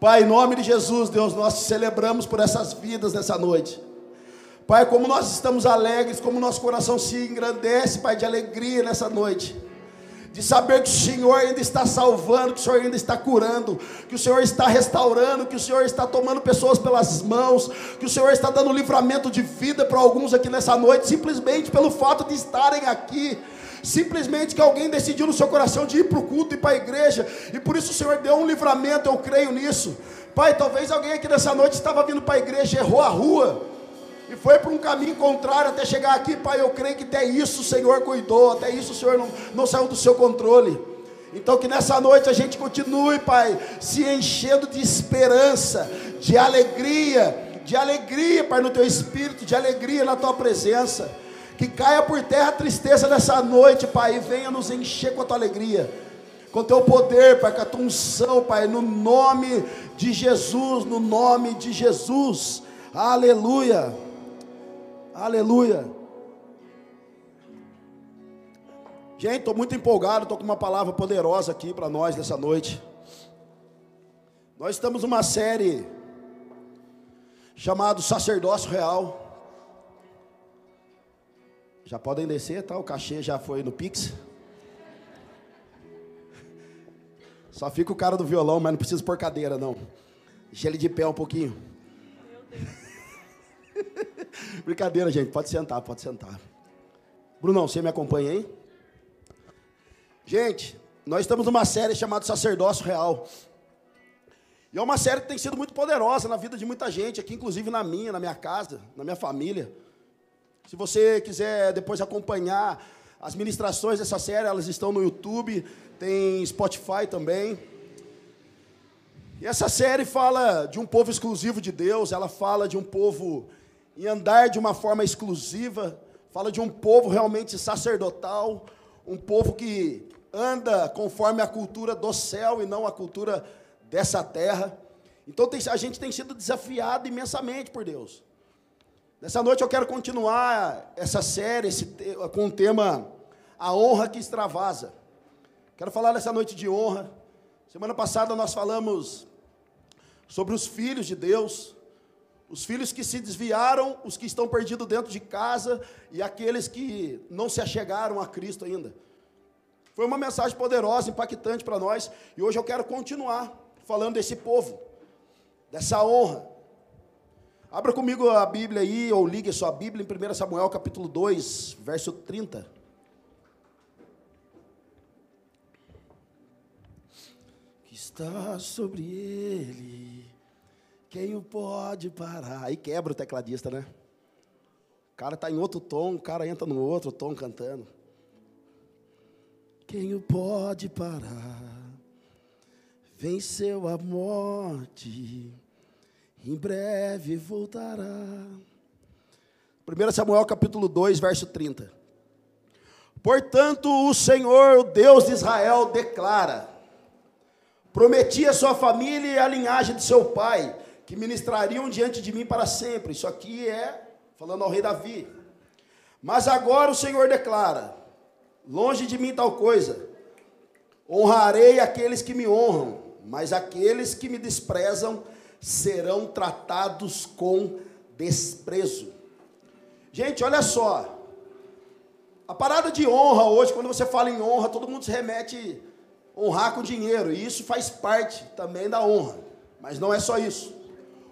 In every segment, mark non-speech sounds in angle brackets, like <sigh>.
Pai, em nome de Jesus, Deus, nós celebramos por essas vidas nessa noite. Pai, como nós estamos alegres, como nosso coração se engrandece, Pai, de alegria nessa noite de saber que o Senhor ainda está salvando, que o Senhor ainda está curando, que o Senhor está restaurando, que o Senhor está tomando pessoas pelas mãos, que o Senhor está dando livramento de vida para alguns aqui nessa noite, simplesmente pelo fato de estarem aqui. Simplesmente que alguém decidiu no seu coração de ir para o culto e para a igreja, e por isso o Senhor deu um livramento, eu creio nisso. Pai, talvez alguém aqui nessa noite estava vindo para a igreja, errou a rua, e foi para um caminho contrário até chegar aqui, Pai. Eu creio que até isso o Senhor cuidou, até isso o Senhor não, não saiu do seu controle. Então, que nessa noite a gente continue, Pai, se enchendo de esperança, de alegria, de alegria, Pai, no teu espírito, de alegria na tua presença. Que caia por terra a tristeza nessa noite, Pai, e venha nos encher com a tua alegria, com o teu poder, Pai, com a tua unção, Pai, no nome de Jesus, no nome de Jesus. Aleluia. Aleluia. Gente, estou muito empolgado, estou com uma palavra poderosa aqui para nós nessa noite. Nós estamos numa série chamada Sacerdócio Real. Já podem descer, tá? O cachê já foi no Pix. Só fica o cara do violão, mas não precisa pôr cadeira, não. Deixa ele de pé um pouquinho. <laughs> Brincadeira, gente. Pode sentar, pode sentar. Brunão, você me acompanha aí? Gente, nós estamos numa série chamada Sacerdócio Real. E é uma série que tem sido muito poderosa na vida de muita gente, aqui inclusive na minha, na minha casa, na minha família. Se você quiser depois acompanhar as ministrações dessa série, elas estão no YouTube, tem Spotify também. E essa série fala de um povo exclusivo de Deus, ela fala de um povo em andar de uma forma exclusiva, fala de um povo realmente sacerdotal, um povo que anda conforme a cultura do céu e não a cultura dessa terra. Então a gente tem sido desafiado imensamente por Deus. Nessa noite eu quero continuar essa série esse, com o tema A Honra que Extravasa. Quero falar nessa noite de honra. Semana passada nós falamos sobre os filhos de Deus. Os filhos que se desviaram, os que estão perdidos dentro de casa e aqueles que não se achegaram a Cristo ainda. Foi uma mensagem poderosa, impactante para nós, e hoje eu quero continuar falando desse povo, dessa honra. Abra comigo a Bíblia aí, ou ligue a sua Bíblia em 1 Samuel capítulo 2, verso 30. Que está sobre ele quem o pode parar? Aí quebra o tecladista, né? O cara está em outro tom, o cara entra no outro tom cantando. Quem o pode parar? Venceu a morte, em breve voltará. 1 Samuel capítulo 2, verso 30. Portanto, o Senhor, o Deus de Israel, declara: Prometi a sua família e a linhagem de seu pai que ministrariam diante de mim para sempre. Isso aqui é falando ao rei Davi. Mas agora o Senhor declara: longe de mim tal coisa. Honrarei aqueles que me honram, mas aqueles que me desprezam serão tratados com desprezo. Gente, olha só. A parada de honra hoje, quando você fala em honra, todo mundo se remete a honrar com dinheiro, e isso faz parte também da honra. Mas não é só isso.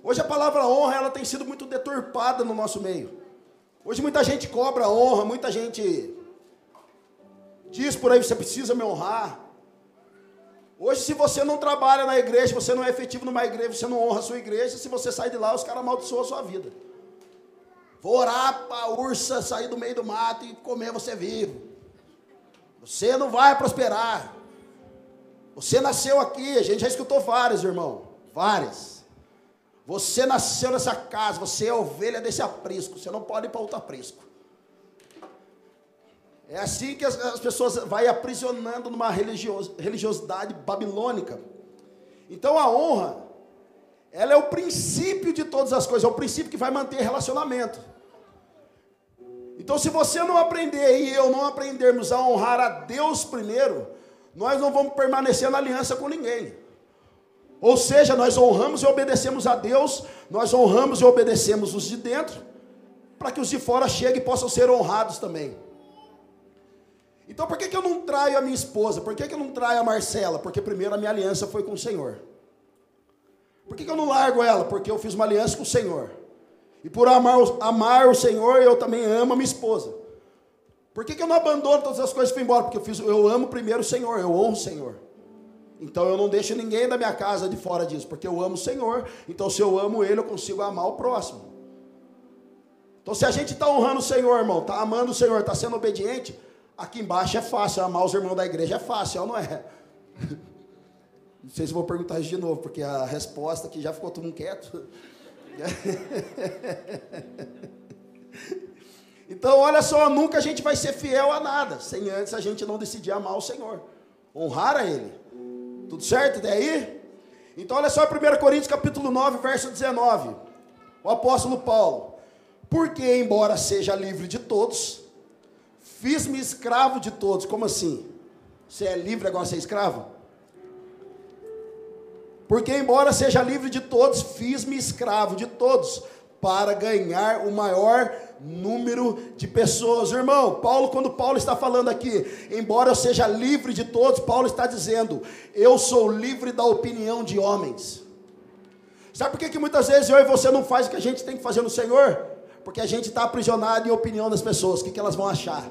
Hoje a palavra honra ela tem sido muito deturpada no nosso meio. Hoje muita gente cobra honra, muita gente diz por aí você precisa me honrar. Hoje se você não trabalha na igreja, você não é efetivo numa igreja, você não honra a sua igreja, se você sai de lá, os caras amaldiçoam a sua vida. Vou orar para a ursa sair do meio do mato e comer você vivo. Você não vai prosperar. Você nasceu aqui, a gente já escutou várias, irmão. Várias. Você nasceu nessa casa, você é ovelha desse aprisco, você não pode ir para outro aprisco. É assim que as, as pessoas vai aprisionando numa religios, religiosidade babilônica. Então a honra, ela é o princípio de todas as coisas, é o princípio que vai manter relacionamento. Então, se você não aprender e eu não aprendermos a honrar a Deus primeiro, nós não vamos permanecer na aliança com ninguém. Ou seja, nós honramos e obedecemos a Deus, nós honramos e obedecemos os de dentro, para que os de fora cheguem e possam ser honrados também. Então por que, que eu não traio a minha esposa? Por que, que eu não traio a Marcela? Porque primeiro a minha aliança foi com o Senhor. Por que, que eu não largo ela? Porque eu fiz uma aliança com o Senhor. E por amar, amar o Senhor, eu também amo a minha esposa. Por que, que eu não abandono todas as coisas e fui embora? Porque eu, fiz, eu amo primeiro o Senhor, eu honro o Senhor. Então eu não deixo ninguém da minha casa de fora disso, porque eu amo o Senhor. Então se eu amo Ele, eu consigo amar o próximo. Então se a gente está honrando o Senhor, irmão, está amando o Senhor, está sendo obediente, aqui embaixo é fácil, amar os irmãos da igreja é fácil, não é? Não sei se vou perguntar isso de novo, porque a resposta aqui já ficou todo mundo quieto. <laughs> Então, olha só, nunca a gente vai ser fiel a nada, sem antes a gente não decidir amar o Senhor, honrar a Ele. Tudo certo até aí? Então, olha só, 1 Coríntios capítulo 9, verso 19. O apóstolo Paulo. Porque, embora seja livre de todos, fiz-me escravo de todos. Como assim? Você é livre agora ser escravo? Porque, embora seja livre de todos, fiz-me escravo de todos, para ganhar o maior número de pessoas. Irmão, Paulo, quando Paulo está falando aqui, embora eu seja livre de todos, Paulo está dizendo, eu sou livre da opinião de homens. Sabe por que, que muitas vezes eu e você não faz o que a gente tem que fazer no Senhor? Porque a gente está aprisionado em opinião das pessoas, o que, que elas vão achar?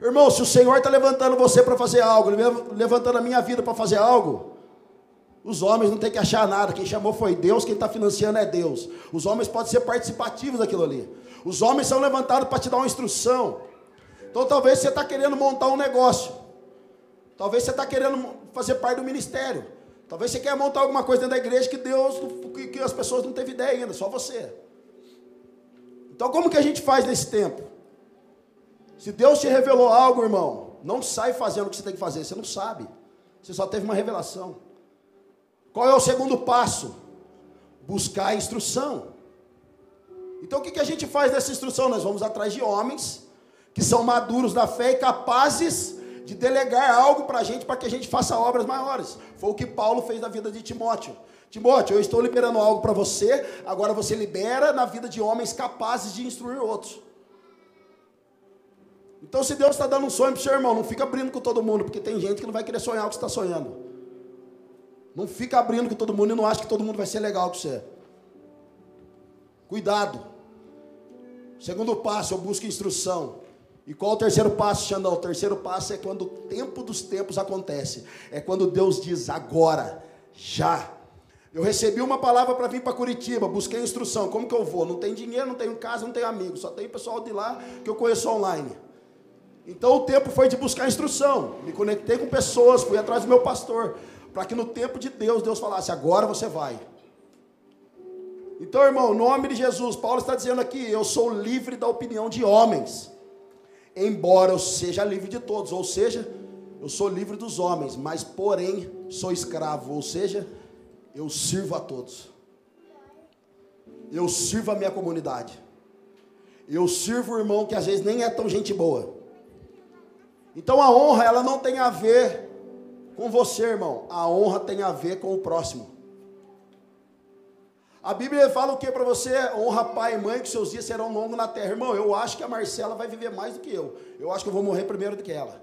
Irmão, se o Senhor está levantando você para fazer algo, levantando a minha vida para fazer algo, os homens não têm que achar nada. Quem chamou foi Deus, quem está financiando é Deus. Os homens podem ser participativos daquilo ali. Os homens são levantados para te dar uma instrução. Então talvez você está querendo montar um negócio. Talvez você está querendo fazer parte do ministério. Talvez você quer montar alguma coisa dentro da igreja que Deus, que, que as pessoas não teve ideia ainda, só você. Então como que a gente faz nesse tempo? Se Deus te revelou algo, irmão, não sai fazendo o que você tem que fazer, você não sabe. Você só teve uma revelação. Qual é o segundo passo? Buscar a instrução. Então o que, a gente faz nessa instrução? Nós vamos atrás de homens que são maduros da fé e capazes de delegar algo para a gente para que a gente faça obras maiores. Foi o que Paulo fez na vida de Timóteo. Timóteo, eu estou liberando algo para você, agora você libera na vida de homens capazes de instruir outros. Então, se Deus está dando um sonho para o seu irmão, não fica abrindo com todo mundo, porque tem gente que não vai querer sonhar o que está sonhando. Não fica abrindo com todo mundo e não acha que todo mundo vai ser legal com você. Cuidado. Segundo passo, eu busco instrução. E qual o terceiro passo, Xandão? O terceiro passo é quando o tempo dos tempos acontece. É quando Deus diz agora, já. Eu recebi uma palavra para vir para Curitiba, busquei instrução. Como que eu vou? Não tenho dinheiro, não tenho casa, não tenho amigos, só tem pessoal de lá que eu conheço online. Então o tempo foi de buscar instrução. Me conectei com pessoas, fui atrás do meu pastor para que no tempo de Deus, Deus falasse: agora você vai. Então, irmão, em nome de Jesus, Paulo está dizendo aqui: eu sou livre da opinião de homens, embora eu seja livre de todos, ou seja, eu sou livre dos homens, mas porém sou escravo, ou seja, eu sirvo a todos. Eu sirvo a minha comunidade. Eu sirvo o irmão que às vezes nem é tão gente boa. Então a honra, ela não tem a ver com você, irmão. A honra tem a ver com o próximo. A Bíblia fala o que para você? Honra pai e mãe, que seus dias serão longos na terra. Irmão, eu acho que a Marcela vai viver mais do que eu. Eu acho que eu vou morrer primeiro do que ela.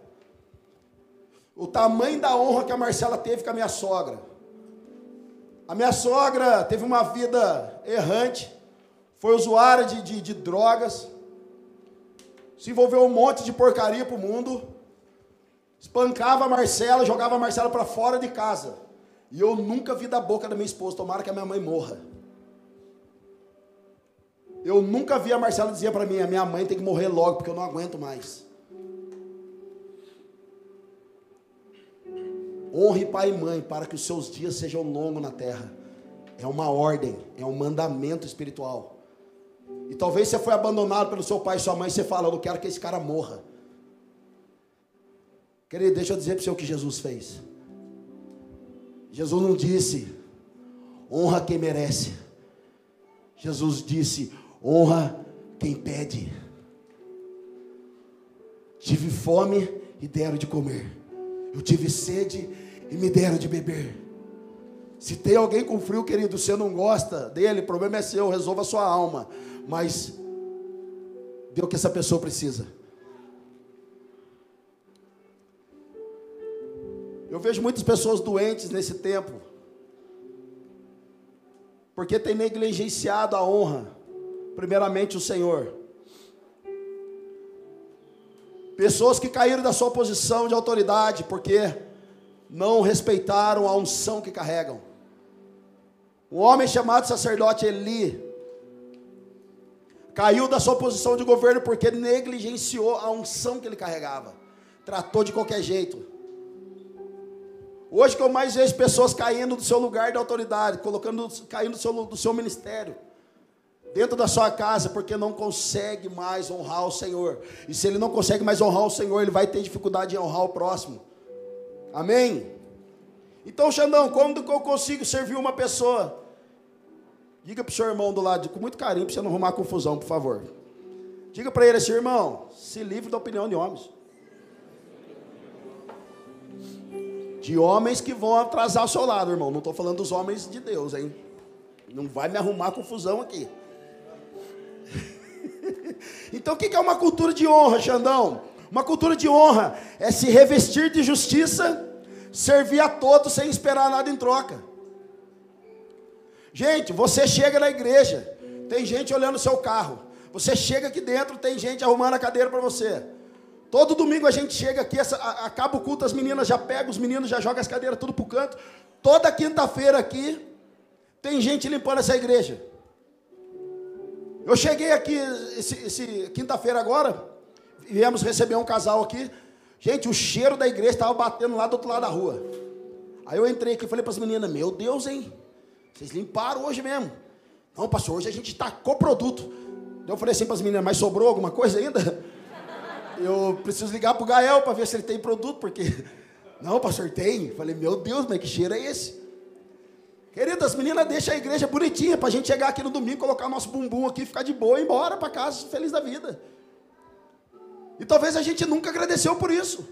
O tamanho da honra que a Marcela teve com a minha sogra. A minha sogra teve uma vida errante, foi usuária de, de, de drogas, se envolveu um monte de porcaria para o mundo espancava a Marcela, jogava a Marcela para fora de casa. E eu nunca vi da boca da minha esposa, tomara que a minha mãe morra. Eu nunca vi a Marcela dizer para mim, a minha mãe tem que morrer logo, porque eu não aguento mais. Honre pai e mãe para que os seus dias sejam longos na terra. É uma ordem, é um mandamento espiritual. E talvez você foi abandonado pelo seu pai e sua mãe, e você fala, eu não quero que esse cara morra. Querido, deixa eu dizer para você o que Jesus fez. Jesus não disse, honra quem merece. Jesus disse, honra quem pede. Tive fome e deram de comer. Eu tive sede e me deram de beber. Se tem alguém com frio, querido, você não gosta dele, o problema é seu, resolva a sua alma. Mas dê o que essa pessoa precisa. Eu vejo muitas pessoas doentes nesse tempo, porque tem negligenciado a honra, primeiramente o Senhor. Pessoas que caíram da sua posição de autoridade, porque não respeitaram a unção que carregam. Um homem chamado sacerdote Eli caiu da sua posição de governo porque negligenciou a unção que ele carregava, tratou de qualquer jeito. Hoje que eu mais vejo pessoas caindo do seu lugar de autoridade, colocando, caindo do seu, do seu ministério, dentro da sua casa, porque não consegue mais honrar o Senhor. E se ele não consegue mais honrar o Senhor, ele vai ter dificuldade em honrar o próximo. Amém? Então, Xandão, como que eu consigo servir uma pessoa? Diga para o seu irmão do lado, com muito carinho, para você não arrumar confusão, por favor. Diga para ele assim, irmão, se livre da opinião de homens. De homens que vão atrasar o seu lado, irmão. Não estou falando dos homens de Deus, hein? Não vai me arrumar confusão aqui. <laughs> então, o que é uma cultura de honra, Xandão? Uma cultura de honra é se revestir de justiça servir a todos sem esperar nada em troca. Gente, você chega na igreja, tem gente olhando o seu carro. Você chega aqui dentro, tem gente arrumando a cadeira para você. Todo domingo a gente chega aqui, essa, acaba o culto, as meninas já pegam, os meninos já jogam as cadeiras tudo para o canto. Toda quinta-feira aqui, tem gente limpando essa igreja. Eu cheguei aqui esse, esse quinta-feira agora, viemos receber um casal aqui. Gente, o cheiro da igreja estava batendo lá do outro lado da rua. Aí eu entrei aqui e falei para as meninas: Meu Deus, hein? Vocês limparam hoje mesmo. Não, pastor, hoje a gente tacou produto. Eu falei assim para as meninas: Mas sobrou alguma coisa ainda? Eu preciso ligar para o Gael para ver se ele tem produto, porque. <laughs> Não, pastor, tem. Falei: Meu Deus, mas que cheiro é esse? Queridas, as meninas deixam a igreja bonitinha para a gente chegar aqui no domingo, colocar nosso bumbum aqui, ficar de boa e ir embora para casa, feliz da vida. E talvez a gente nunca agradeceu por isso.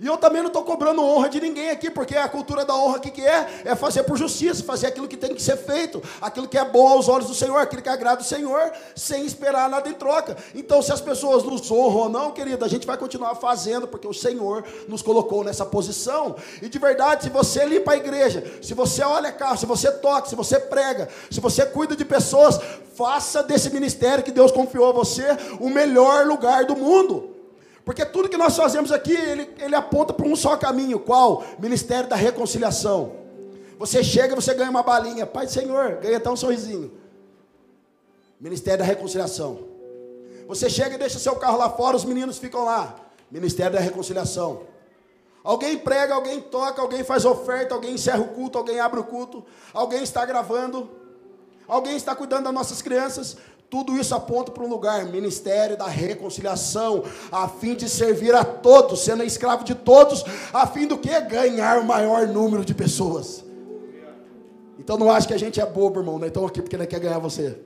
E eu também não estou cobrando honra de ninguém aqui, porque a cultura da honra aqui que é, é fazer por justiça, fazer aquilo que tem que ser feito, aquilo que é bom aos olhos do Senhor, aquilo que agrada o Senhor, sem esperar nada em troca. Então, se as pessoas nos honram ou não, querida, a gente vai continuar fazendo, porque o Senhor nos colocou nessa posição. E de verdade, se você limpa a igreja, se você olha carro, se você toca, se você prega, se você cuida de pessoas, faça desse ministério que Deus confiou a você o melhor lugar do mundo. Porque tudo que nós fazemos aqui, ele, ele aponta para um só caminho. Qual? Ministério da reconciliação. Você chega, você ganha uma balinha. Pai do Senhor, ganha até um sorrisinho. Ministério da reconciliação. Você chega e deixa seu carro lá fora, os meninos ficam lá. Ministério da reconciliação. Alguém prega, alguém toca, alguém faz oferta, alguém encerra o culto, alguém abre o culto, alguém está gravando, alguém está cuidando das nossas crianças. Tudo isso aponta para um lugar, ministério da reconciliação, a fim de servir a todos, sendo escravo de todos, a fim do que? Ganhar o maior número de pessoas. Então não acho que a gente é bobo, irmão. Nós estamos aqui porque nós quer ganhar você.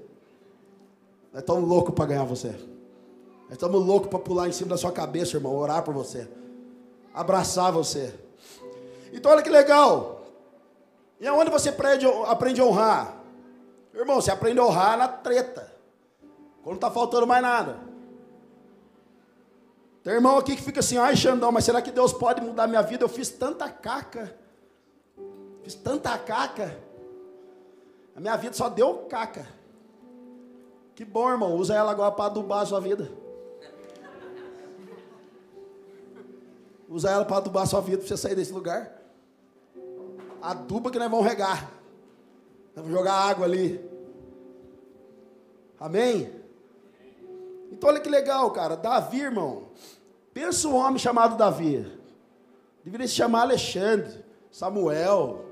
Nós estamos loucos para ganhar você. Nós estamos loucos para pular em cima da sua cabeça, irmão, orar por você, abraçar você. Então olha que legal. E aonde você aprende, aprende a honrar? Irmão, você aprende a honrar na treta. Quando está faltando mais nada. Tem irmão aqui que fica assim, ai Xandão, mas será que Deus pode mudar minha vida? Eu fiz tanta caca. Fiz tanta caca. A minha vida só deu caca. Que bom, irmão. Usa ela agora para adubar a sua vida. Usa ela para adubar a sua vida para você sair desse lugar. Aduba que nós vamos regar. Nós vamos jogar água ali. Amém? Então olha que legal, cara. Davi, irmão. Pensa um homem chamado Davi. Deveria se chamar Alexandre, Samuel,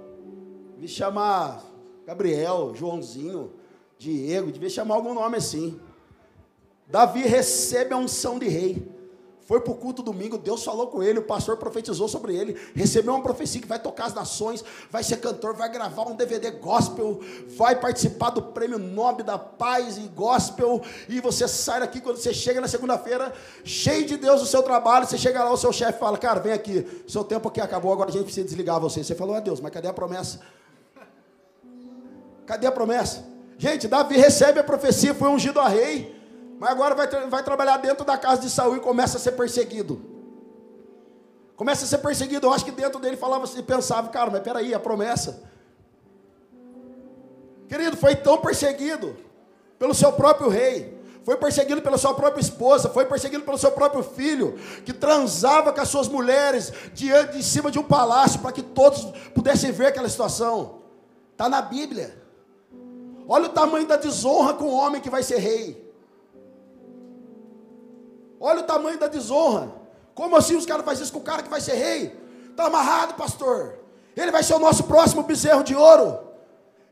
deveria se chamar Gabriel, Joãozinho, Diego, devia chamar algum nome assim. Davi recebe a unção de rei. Foi para o culto domingo, Deus falou com ele, o pastor profetizou sobre ele, recebeu uma profecia que vai tocar as nações, vai ser cantor, vai gravar um DVD gospel, vai participar do prêmio Nobel da Paz e Gospel, e você sai daqui quando você chega na segunda-feira, cheio de Deus no seu trabalho, você chega lá, o seu chefe fala, cara, vem aqui, seu tempo aqui acabou, agora a gente precisa desligar você. Você falou, ah Deus, mas cadê a promessa? Cadê a promessa? Gente, Davi recebe a profecia, foi ungido a rei, mas agora vai, vai trabalhar dentro da casa de Saul e começa a ser perseguido. Começa a ser perseguido. Eu acho que dentro dele falava assim, pensava, cara, mas peraí, a promessa. Querido, foi tão perseguido pelo seu próprio rei, foi perseguido pela sua própria esposa, foi perseguido pelo seu próprio filho, que transava com as suas mulheres diante de cima de um palácio para que todos pudessem ver aquela situação. Está na Bíblia. Olha o tamanho da desonra com o homem que vai ser rei. Olha o tamanho da desonra. Como assim os caras fazem isso com o cara que vai ser rei? Está amarrado, pastor. Ele vai ser o nosso próximo bezerro de ouro.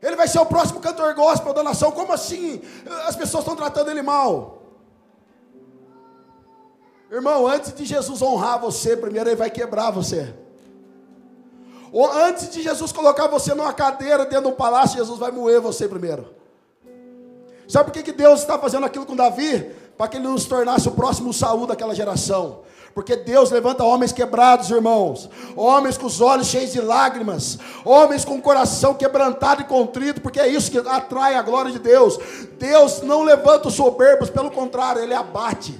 Ele vai ser o próximo cantor gospel da nação. Como assim? As pessoas estão tratando ele mal. Irmão, antes de Jesus honrar você, primeiro ele vai quebrar você. Ou antes de Jesus colocar você numa cadeira dentro de um palácio, Jesus vai moer você primeiro. Sabe por que, que Deus está fazendo aquilo com Davi? Para que ele não se tornasse o próximo Saul daquela geração. Porque Deus levanta homens quebrados, irmãos. Homens com os olhos cheios de lágrimas. Homens com o coração quebrantado e contrito. Porque é isso que atrai a glória de Deus. Deus não levanta os soberbos, pelo contrário, Ele abate.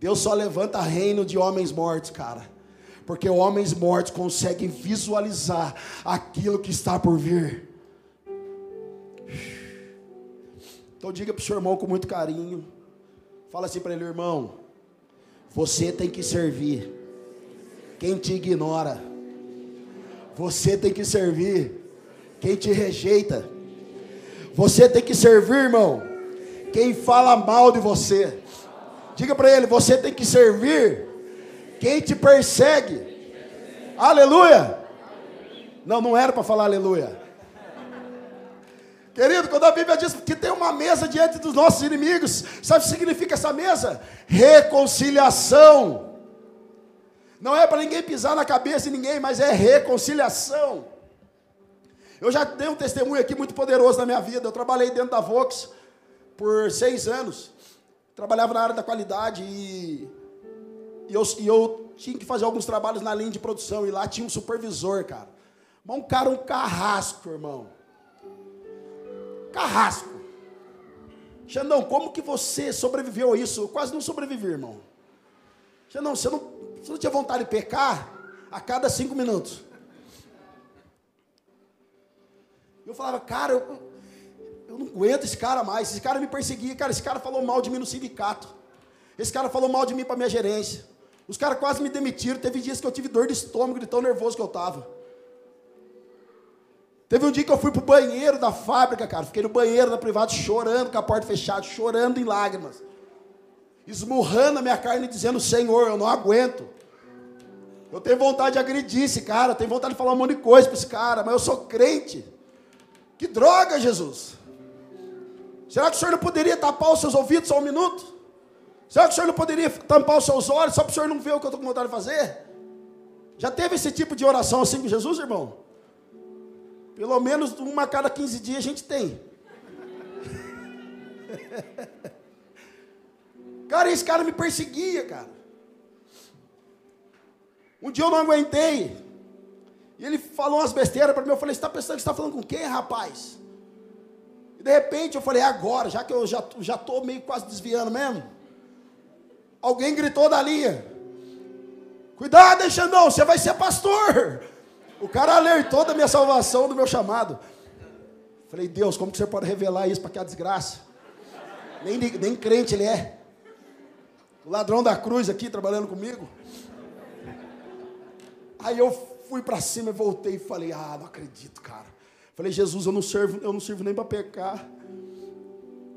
Deus só levanta reino de homens mortos, cara. Porque homens mortos conseguem visualizar aquilo que está por vir. Então diga para o seu irmão com muito carinho. Fala assim para ele, irmão. Você tem que servir quem te ignora. Você tem que servir quem te rejeita. Você tem que servir, irmão, quem fala mal de você. Diga para ele: você tem que servir quem te persegue. Aleluia. Não, não era para falar aleluia. Querido, quando a Bíblia diz que tem uma mesa diante dos nossos inimigos, sabe o que significa essa mesa? Reconciliação. Não é para ninguém pisar na cabeça de ninguém, mas é reconciliação. Eu já dei um testemunho aqui muito poderoso na minha vida. Eu trabalhei dentro da Vox por seis anos. Trabalhava na área da qualidade e, e, eu, e eu tinha que fazer alguns trabalhos na linha de produção. E lá tinha um supervisor, cara. Um cara, um carrasco, irmão carrasco. Xandão, como que você sobreviveu a isso? Eu quase não sobrevivi, irmão. Xandão, você não, você não tinha vontade de pecar a cada cinco minutos? Eu falava, cara, eu, eu não aguento esse cara mais. Esse cara me perseguia, cara. Esse cara falou mal de mim no sindicato. Esse cara falou mal de mim para minha gerência. Os caras quase me demitiram. Teve dias que eu tive dor de estômago de tão nervoso que eu estava. Teve um dia que eu fui pro banheiro da fábrica, cara. Fiquei no banheiro da privada chorando com a porta fechada, chorando em lágrimas. Esmurrando a minha carne dizendo, Senhor, eu não aguento. Eu tenho vontade de agredir esse cara, eu tenho vontade de falar um monte de coisa para esse cara, mas eu sou crente. Que droga, Jesus. Será que o senhor não poderia tapar os seus ouvidos só um minuto? Será que o senhor não poderia tampar os seus olhos só para o senhor não ver o que eu estou com vontade de fazer? Já teve esse tipo de oração assim com Jesus, irmão? Pelo menos uma a cada 15 dias a gente tem. <laughs> Cara, esse cara me perseguia, cara. Um dia eu não aguentei. E ele falou umas besteiras para mim. Eu falei: Você está pensando que está falando com quem, rapaz? E de repente eu falei: é Agora, já que eu já já estou meio quase desviando mesmo. Alguém gritou da linha: Cuidado, hein, Xandão, você vai ser pastor. O cara alertou da minha salvação, do meu chamado. Falei, Deus, como que você pode revelar isso para que a desgraça? Nem, nem crente ele é. O ladrão da cruz aqui trabalhando comigo. Aí eu fui para cima e voltei e falei, ah, não acredito, cara. Falei, Jesus, eu não servo, eu não sirvo nem para pecar.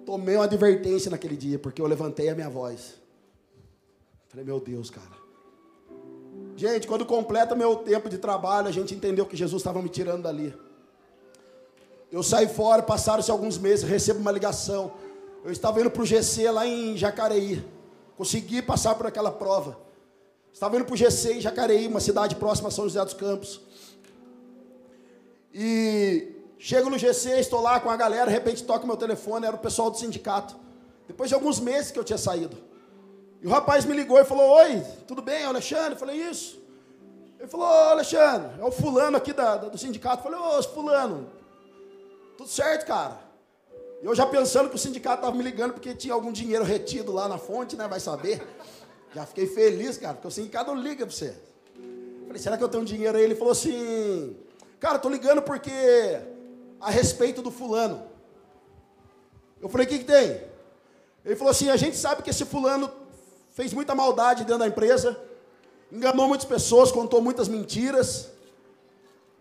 Tomei uma advertência naquele dia, porque eu levantei a minha voz. Falei, meu Deus, cara. Gente, quando completa meu tempo de trabalho, a gente entendeu que Jesus estava me tirando dali. Eu saí fora, passaram-se alguns meses, recebo uma ligação. Eu estava indo para o GC lá em Jacareí. Consegui passar por aquela prova. Estava indo para o GC em Jacareí, uma cidade próxima a São José dos Campos. E chego no GC, estou lá com a galera, de repente toca meu telefone, era o pessoal do sindicato. Depois de alguns meses que eu tinha saído. E o rapaz me ligou e falou: Oi, tudo bem, Alexandre? Eu falei: Isso. Ele falou: Alexandre, é o fulano aqui da, do sindicato. Eu falei: Ô, Fulano, Tudo certo, cara. Eu já pensando que o sindicato estava me ligando porque tinha algum dinheiro retido lá na fonte, né? Vai saber. Já fiquei feliz, cara, porque o sindicato liga para você. Falei, será que eu tenho dinheiro aí? Ele falou assim, cara, tô ligando porque a respeito do fulano. Eu falei, o que, que tem? Ele falou assim, a gente sabe que esse fulano fez muita maldade dentro da empresa, enganou muitas pessoas, contou muitas mentiras.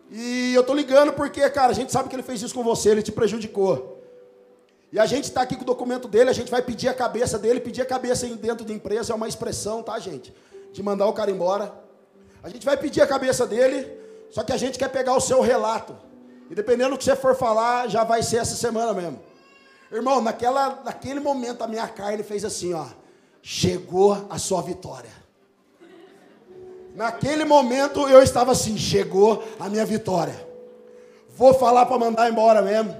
E eu tô ligando porque, cara, a gente sabe que ele fez isso com você, ele te prejudicou. E a gente está aqui com o documento dele, a gente vai pedir a cabeça dele, pedir a cabeça dentro de empresa é uma expressão, tá, gente? De mandar o cara embora. A gente vai pedir a cabeça dele, só que a gente quer pegar o seu relato. E dependendo do que você for falar, já vai ser essa semana mesmo. Irmão, naquela, naquele momento a minha carne fez assim, ó. Chegou a sua vitória. Naquele momento eu estava assim, chegou a minha vitória. Vou falar para mandar embora mesmo.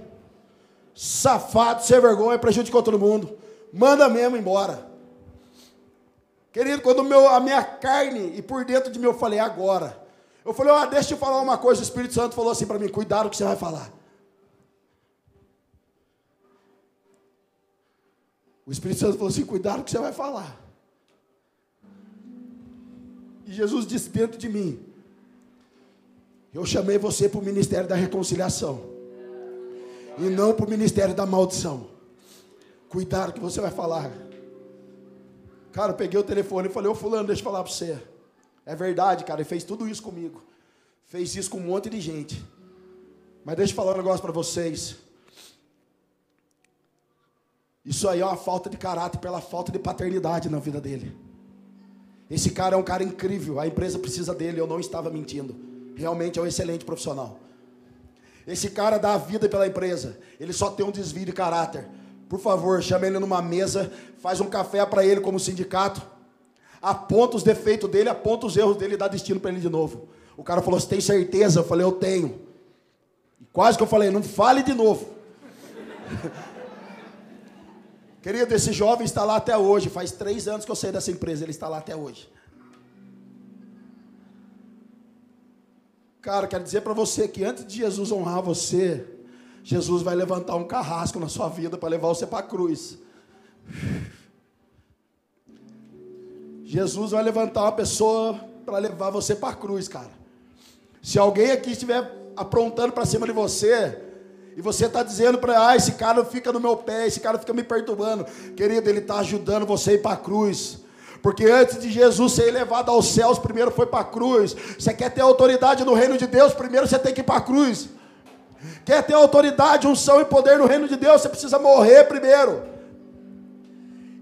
Safado, sem vergonha, prejudicou todo mundo. Manda mesmo embora. Querido, quando meu, a minha carne e por dentro de mim eu falei, agora. Eu falei, ó, deixa eu falar uma coisa. O Espírito Santo falou assim para mim: cuidado o que você vai falar. O Espírito Santo falou assim: cuidado o que você vai falar. E Jesus disse dentro de mim: Eu chamei você para o ministério da reconciliação, e não para o ministério da maldição. Cuidado que você vai falar. Cara, eu peguei o telefone e falei: Ô Fulano, deixa eu falar para você. É verdade, cara, ele fez tudo isso comigo. Fez isso com um monte de gente. Mas deixa eu falar um negócio para vocês. Isso aí é uma falta de caráter pela falta de paternidade na vida dele. Esse cara é um cara incrível, a empresa precisa dele, eu não estava mentindo. Realmente é um excelente profissional. Esse cara dá a vida pela empresa, ele só tem um desvio de caráter. Por favor, chame ele numa mesa, faz um café para ele como sindicato, aponta os defeitos dele, aponta os erros dele e dá destino para ele de novo. O cara falou: Você tem certeza? Eu falei: Eu tenho. E quase que eu falei: Não fale de novo. <laughs> Querido, esse jovem está lá até hoje. Faz três anos que eu saí dessa empresa, ele está lá até hoje. Cara, quero dizer para você que antes de Jesus honrar você, Jesus vai levantar um carrasco na sua vida para levar você para a cruz. Jesus vai levantar uma pessoa para levar você para a cruz, cara. Se alguém aqui estiver aprontando para cima de você, e você está dizendo para, ah, esse cara fica no meu pé, esse cara fica me perturbando. Querido, ele está ajudando você a ir para a cruz. Porque antes de Jesus ser elevado aos céus, primeiro foi para a cruz. Você quer ter autoridade no reino de Deus, primeiro você tem que ir para a cruz. Quer ter autoridade, unção e poder no reino de Deus, você precisa morrer primeiro.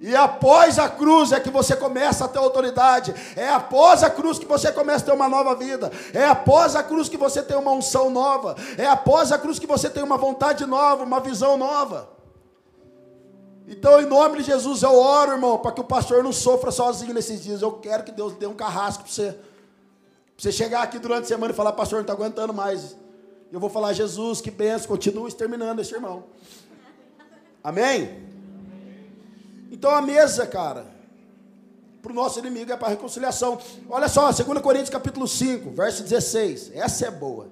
E após a cruz é que você começa a ter autoridade. É após a cruz que você começa a ter uma nova vida. É após a cruz que você tem uma unção nova. É após a cruz que você tem uma vontade nova, uma visão nova. Então, em nome de Jesus, eu oro, irmão, para que o pastor não sofra sozinho nesses dias. Eu quero que Deus dê um carrasco para você. Para você chegar aqui durante a semana e falar, pastor, não está aguentando mais. Eu vou falar, Jesus, que benção, continua exterminando esse irmão. Amém? Então a mesa, cara, para o nosso inimigo é para reconciliação. Olha só, 2 Coríntios capítulo 5, verso 16. Essa é boa.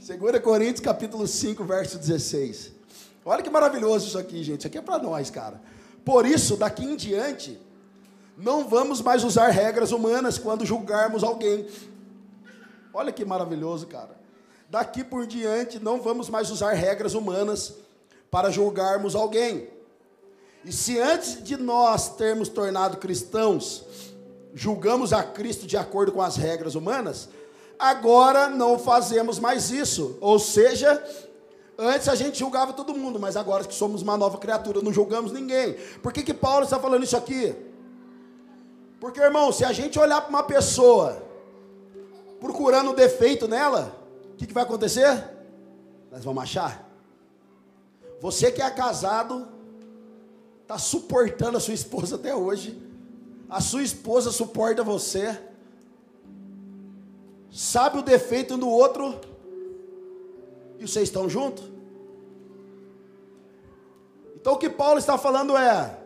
Segunda Coríntios capítulo 5, verso 16. Olha que maravilhoso isso aqui, gente. Isso aqui é para nós, cara. Por isso, daqui em diante, não vamos mais usar regras humanas quando julgarmos alguém. Olha que maravilhoso, cara. Daqui por diante, não vamos mais usar regras humanas para julgarmos alguém. E se antes de nós termos tornado cristãos, julgamos a Cristo de acordo com as regras humanas, agora não fazemos mais isso. Ou seja, Antes a gente julgava todo mundo, mas agora que somos uma nova criatura, não julgamos ninguém. Por que, que Paulo está falando isso aqui? Porque, irmão, se a gente olhar para uma pessoa procurando um defeito nela, o que, que vai acontecer? Nós vamos achar. Você que é casado, está suportando a sua esposa até hoje. A sua esposa suporta você. Sabe o defeito do outro e vocês estão juntos? Então o que Paulo está falando é: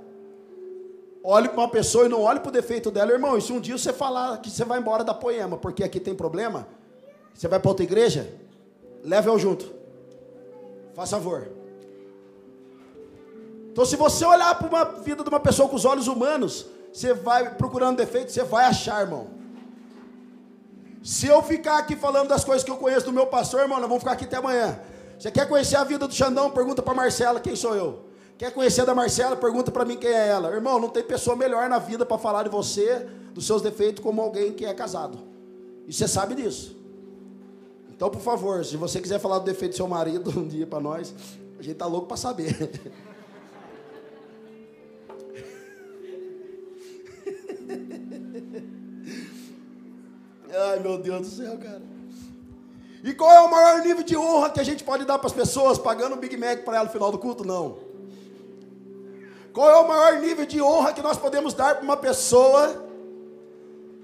olhe para uma pessoa e não olhe para o defeito dela, irmão. E se um dia você falar que você vai embora da poema, porque aqui tem problema, você vai para outra igreja, leve eu junto. Faz favor. Então, se você olhar para uma vida de uma pessoa com os olhos humanos, você vai procurando defeito, você vai achar, irmão. Se eu ficar aqui falando das coisas que eu conheço do meu pastor, irmão, nós vamos ficar aqui até amanhã. Você quer conhecer a vida do Xandão? Pergunta para Marcela quem sou eu. Quer conhecer da Marcela? Pergunta para mim quem é ela. Irmão, não tem pessoa melhor na vida para falar de você, dos seus defeitos, como alguém que é casado. E você sabe disso. Então, por favor, se você quiser falar do defeito do seu marido <laughs> um dia para nós, a gente tá louco para saber. <laughs> Ai, meu Deus do céu, cara. E qual é o maior nível de honra que a gente pode dar para as pessoas, pagando um Big Mac para ela no final do culto? Não. Qual é o maior nível de honra que nós podemos dar para uma pessoa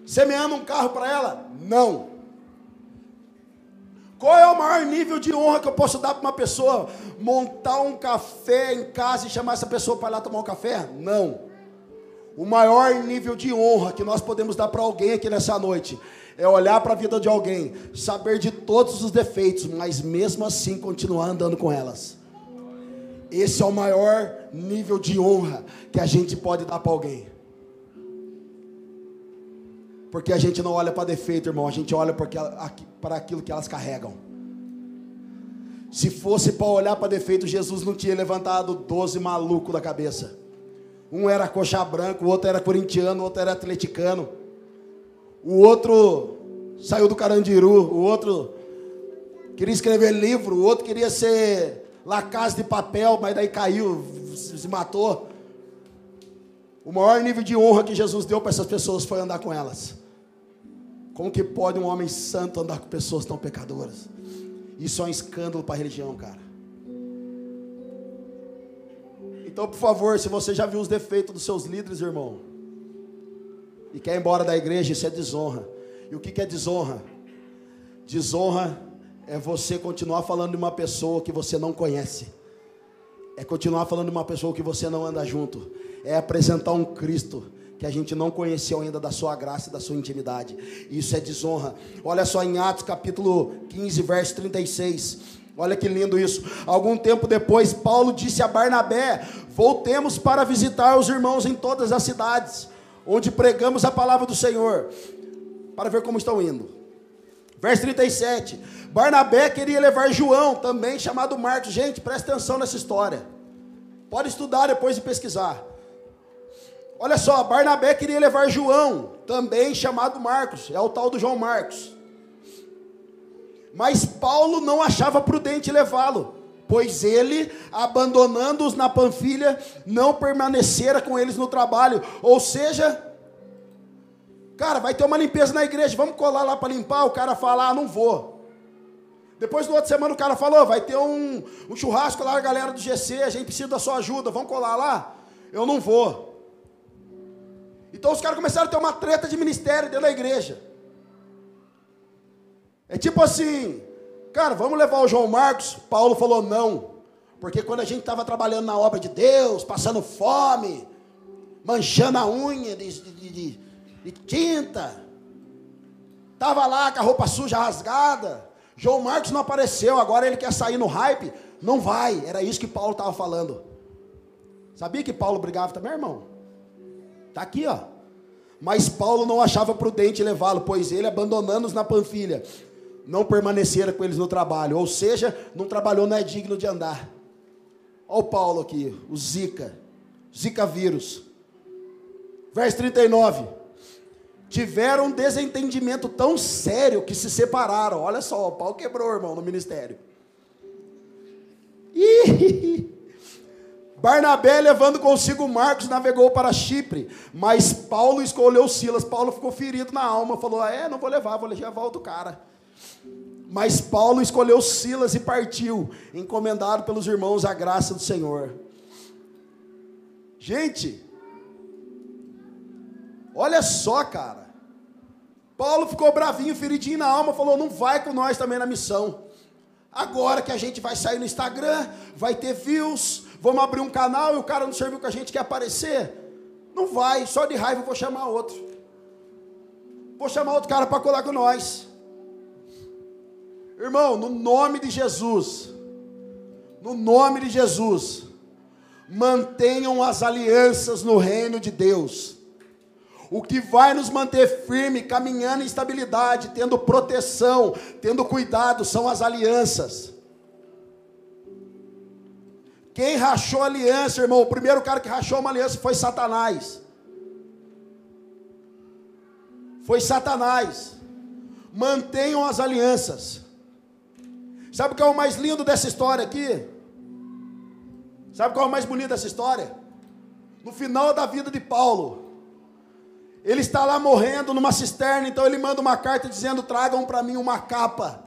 semeando um carro para ela? Não. Qual é o maior nível de honra que eu posso dar para uma pessoa? Montar um café em casa e chamar essa pessoa para lá tomar um café? Não. O maior nível de honra que nós podemos dar para alguém aqui nessa noite é olhar para a vida de alguém, saber de todos os defeitos, mas mesmo assim continuar andando com elas. Esse é o maior nível de honra que a gente pode dar para alguém. Porque a gente não olha para defeito, irmão, a gente olha para aquilo que elas carregam. Se fosse para olhar para defeito, Jesus não tinha levantado 12 malucos da cabeça. Um era coxa branco, o outro era corintiano, o outro era atleticano. O outro saiu do Carandiru, o outro queria escrever livro, o outro queria ser La Casa de Papel, mas daí caiu, se matou. O maior nível de honra que Jesus deu para essas pessoas foi andar com elas. Como que pode um homem santo andar com pessoas tão pecadoras? Isso é um escândalo para a religião, cara. Então, por favor, se você já viu os defeitos dos seus líderes, irmão, e quer ir embora da igreja, isso é desonra. E o que é desonra? Desonra é você continuar falando de uma pessoa que você não conhece. É continuar falando de uma pessoa que você não anda junto. É apresentar um Cristo que a gente não conheceu ainda da sua graça e da sua intimidade. Isso é desonra. Olha só em Atos capítulo 15, verso 36. Olha que lindo isso. Algum tempo depois, Paulo disse a Barnabé: Voltemos para visitar os irmãos em todas as cidades, onde pregamos a palavra do Senhor, para ver como estão indo. Verso 37. Barnabé queria levar João, também chamado Marcos. Gente, presta atenção nessa história. Pode estudar depois e pesquisar. Olha só, Barnabé queria levar João, também chamado Marcos. É o tal do João Marcos. Mas Paulo não achava prudente levá-lo, pois ele, abandonando-os na Panfilha, não permanecera com eles no trabalho. Ou seja, Cara, vai ter uma limpeza na igreja, vamos colar lá para limpar. O cara fala, ah, não vou. Depois, no outra semana, o cara falou, vai ter um, um churrasco lá, a galera do GC, a gente precisa da sua ajuda, vamos colar lá? Eu não vou. Então os caras começaram a ter uma treta de ministério dentro da igreja. É tipo assim, cara, vamos levar o João Marcos? Paulo falou não. Porque quando a gente estava trabalhando na obra de Deus, passando fome, manchando a unha de, de, de, de tinta. Estava lá com a roupa suja rasgada. João Marcos não apareceu, agora ele quer sair no hype. Não vai. Era isso que Paulo estava falando. Sabia que Paulo brigava também, irmão? Está aqui, ó. Mas Paulo não achava prudente levá-lo, pois ele, abandonando-os na Panfilha, não permanecera com eles no trabalho. Ou seja, não trabalhou, não é digno de andar. Olha o Paulo aqui, o Zika. Zika vírus. Verso 39 tiveram um desentendimento tão sério que se separaram. Olha só, o pau quebrou, irmão, no ministério. E <laughs> Barnabé, levando consigo Marcos, navegou para Chipre, mas Paulo escolheu Silas. Paulo ficou ferido na alma, falou: ah, É, não vou levar, vou levar outro cara. Mas Paulo escolheu Silas e partiu, encomendado pelos irmãos à graça do Senhor. Gente, Olha só, cara. Paulo ficou bravinho, feridinho na alma, falou: não vai com nós também na missão. Agora que a gente vai sair no Instagram, vai ter views, vamos abrir um canal e o cara não serviu com a gente quer aparecer. Não vai, só de raiva eu vou chamar outro. Vou chamar outro cara para colar com nós. Irmão, no nome de Jesus, no nome de Jesus, mantenham as alianças no reino de Deus. O que vai nos manter firme, caminhando em estabilidade, tendo proteção, tendo cuidado, são as alianças. Quem rachou aliança, irmão? O primeiro cara que rachou uma aliança foi Satanás. Foi Satanás. Mantenham as alianças. Sabe o que é o mais lindo dessa história aqui? Sabe qual é o mais bonito dessa história? No final da vida de Paulo, ele está lá morrendo numa cisterna, então ele manda uma carta dizendo: tragam para mim uma capa,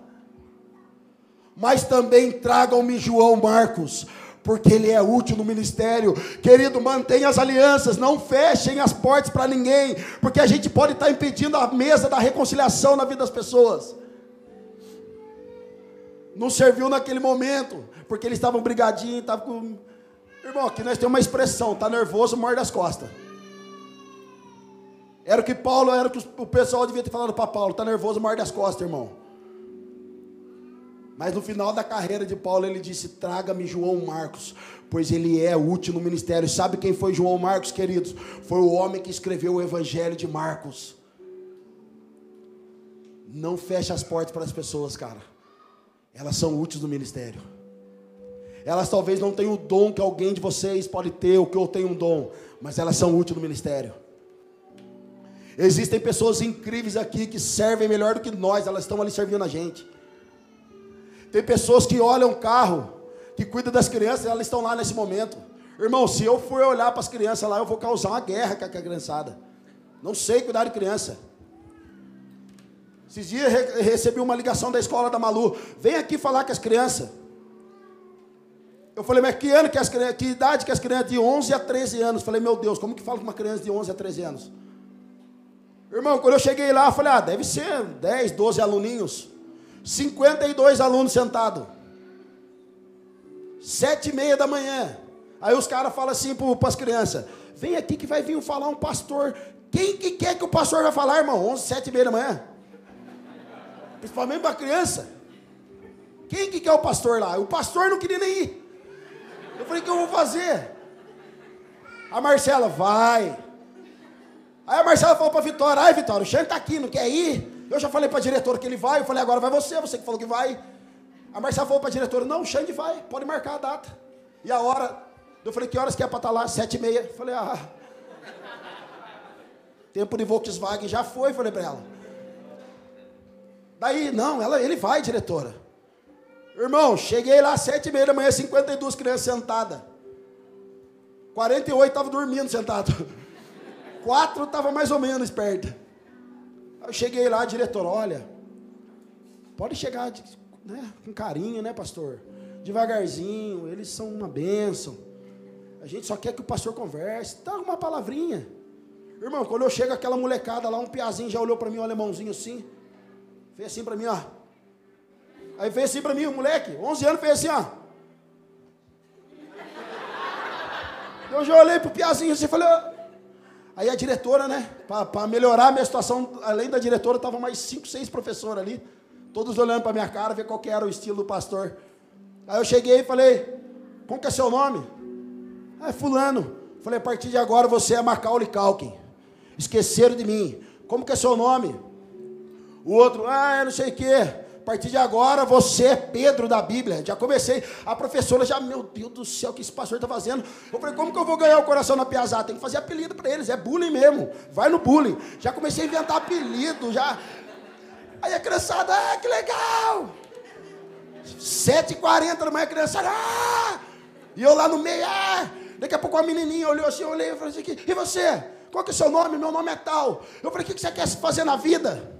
mas também tragam-me João Marcos, porque ele é útil no ministério. Querido, mantenha as alianças, não fechem as portas para ninguém, porque a gente pode estar impedindo a mesa da reconciliação na vida das pessoas. Não serviu naquele momento, porque eles estavam brigadinhos, estavam com Irmão, aqui nós temos uma expressão, tá nervoso, morde as costas. Era o que Paulo, era o que o pessoal devia ter falado para Paulo, tá nervoso, morde as costas, irmão. Mas no final da carreira de Paulo, ele disse: Traga-me João Marcos, pois ele é útil no ministério. Sabe quem foi João Marcos, queridos? Foi o homem que escreveu o Evangelho de Marcos. Não feche as portas para as pessoas, cara. Elas são úteis no ministério. Elas talvez não tenham o dom que alguém de vocês pode ter, ou que eu tenho um dom, mas elas são úteis no ministério. Existem pessoas incríveis aqui que servem melhor do que nós, elas estão ali servindo a gente. Tem pessoas que olham o carro, que cuidam das crianças, elas estão lá nesse momento. Irmão, se eu for olhar para as crianças lá, eu vou causar uma guerra com a criançada. Não sei cuidar de criança. Esses dias recebi uma ligação da escola da Malu. Vem aqui falar com as crianças. Eu falei, mas que ano que as crianças, que idade que as crianças de 11 a 13 anos? falei, meu Deus, como que fala com uma criança de 11 a 13 anos? Irmão, quando eu cheguei lá, eu falei, ah, deve ser 10, 12 aluninhos. 52 alunos sentados. Sete e meia da manhã. Aí os caras falam assim para as crianças: vem aqui que vai vir falar um pastor. Quem que quer que o pastor vai falar, irmão? 11, sete e meia da manhã. Principalmente para criança. Quem que quer o pastor lá? O pastor não queria nem ir. Eu falei, o que eu vou fazer? A Marcela, vai. Aí a Marcela falou para a Vitória, ai Vitória, o Xande está aqui, não quer ir? Eu já falei para a diretora que ele vai, eu falei, agora vai você, você que falou que vai. A Marcela falou para a diretora, não, o Xande vai, pode marcar a data. E a hora, eu falei, que horas que é para estar tá lá? Sete e meia. Eu falei, ah, tempo de Volkswagen já foi, falei para ela. Daí, não, ela, ele vai, diretora. Irmão, cheguei lá às sete e meia da manhã, 52 crianças sentadas. 48 estavam dormindo sentados. <laughs> Quatro estavam mais ou menos perto. Eu cheguei lá, diretor, olha, pode chegar né, com carinho, né, pastor? Devagarzinho, eles são uma bênção. A gente só quer que o pastor converse. Dá uma palavrinha. Irmão, quando eu chego, aquela molecada lá, um piazinho já olhou para mim, um alemãozinho assim. Fez assim para mim, ó. Aí fez assim para mim, o moleque, 11 anos, fez assim, ó. Eu já olhei pro piazinho assim e falei, ó. Aí a diretora, né, para melhorar a minha situação, além da diretora, estavam mais cinco, seis professores ali, todos olhando para minha cara, ver qual que era o estilo do pastor. Aí eu cheguei e falei, como que é seu nome? Ah, fulano. Falei, a partir de agora você é Macaulay Culkin. Esqueceram de mim. Como que é seu nome? O outro, ah, não sei o quê partir de agora você é Pedro da Bíblia. Já comecei, a professora já, meu Deus do céu, o que esse pastor está fazendo? Eu falei, como que eu vou ganhar o coração na piazada? Tem que fazer apelido para eles, é bullying mesmo. Vai no bullying. Já comecei a inventar apelido, já. Aí a criançada, ah, que legal! 7h40 da manhã, a criançada, ah! E eu lá no meio, ah! Daqui a pouco uma menininha olhou assim, eu olhei e falei assim, e você? Qual que é o seu nome? Meu nome é tal. Eu falei, o que você quer fazer na vida?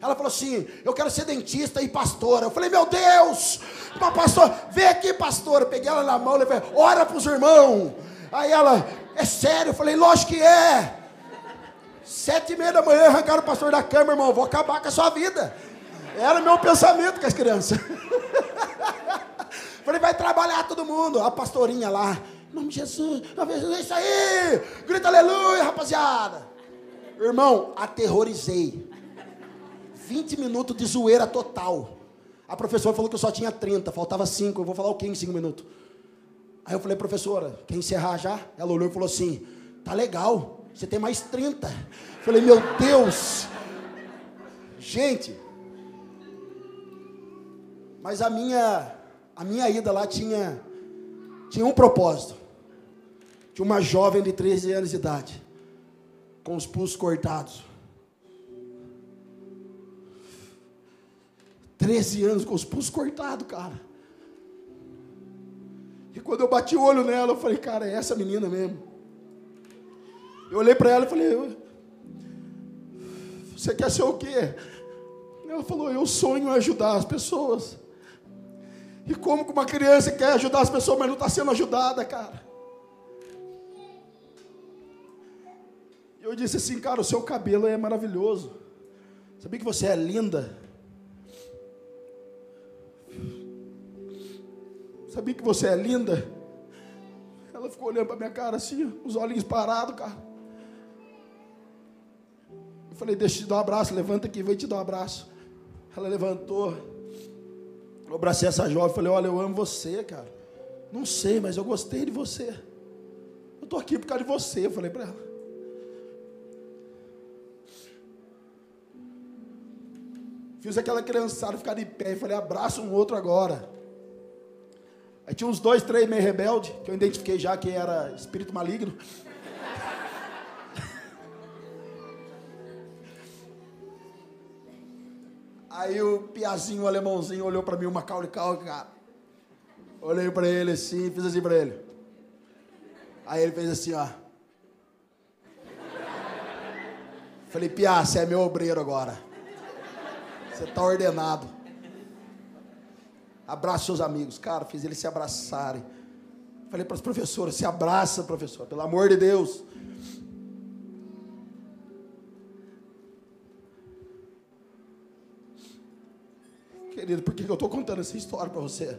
Ela falou assim: Eu quero ser dentista e pastora. Eu falei: Meu Deus, uma pastora, vem aqui, pastora. Eu peguei ela na mão, levei, ora para os irmãos. Aí ela, é sério? Eu falei: Lógico que é. Sete e meia da manhã arrancaram o pastor da cama, irmão. Vou acabar com a sua vida. Era meu pensamento com as crianças. <laughs> Falei, vai trabalhar todo mundo. A pastorinha lá, em nome de Jesus, é isso aí, grita aleluia, rapaziada. Irmão, aterrorizei. 20 minutos de zoeira total. A professora falou que eu só tinha 30, faltava 5. Eu vou falar o quê em 5 minutos? Aí eu falei, professora, quer encerrar já? Ela olhou e falou assim: tá legal, você tem mais 30. Eu falei, meu Deus. Gente, mas a minha, a minha ida lá tinha, tinha um propósito. Tinha uma jovem de 13 anos de idade, com os pulsos cortados. 13 anos com os pulsos cortados, cara. E quando eu bati o olho nela, eu falei, cara, é essa menina mesmo. Eu olhei para ela e falei, você quer ser o quê? Ela falou, eu sonho ajudar as pessoas. E como que uma criança quer ajudar as pessoas, mas não está sendo ajudada, cara? Eu disse assim, cara, o seu cabelo é maravilhoso. Sabia que você é linda? Sabia que você é linda? Ela ficou olhando para minha cara assim, os olhinhos parados, cara. Eu falei, deixa eu te dar um abraço, levanta aqui, vem te dar um abraço. Ela levantou. Eu abracei essa jovem, falei, olha, eu amo você, cara. Não sei, mas eu gostei de você. Eu estou aqui por causa de você, eu falei para ela. Fiz aquela criançada ficar de pé e falei, abraça um outro agora. Aí tinha uns dois, três meio rebelde, que eu identifiquei já que era espírito maligno. Aí o piazinho, o alemãozinho, olhou para mim, uma caule cal, cara. Olhei para ele assim, fiz assim para ele. Aí ele fez assim, ó. Falei, Pia, você é meu obreiro agora. Você está ordenado. Abraça seus amigos. Cara, fiz eles se abraçarem. Falei para as professoras, se abraça, professor, pelo amor de Deus. Querido, por que eu estou contando essa história para você?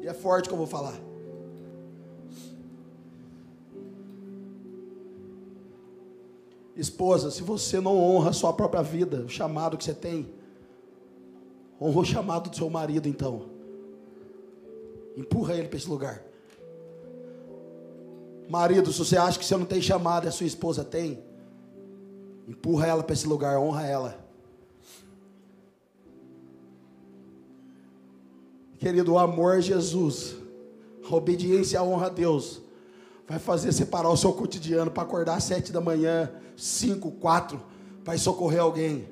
E é forte que eu vou falar. Esposa, se você não honra a sua própria vida, o chamado que você tem, honra o chamado do seu marido então. Empurra ele para esse lugar. Marido, se você acha que você não tem chamado e a sua esposa tem, empurra ela para esse lugar, honra ela. Querido, o amor a Jesus, a obediência a honra a Deus, vai fazer separar o seu cotidiano para acordar às sete da manhã, cinco, quatro, para socorrer alguém,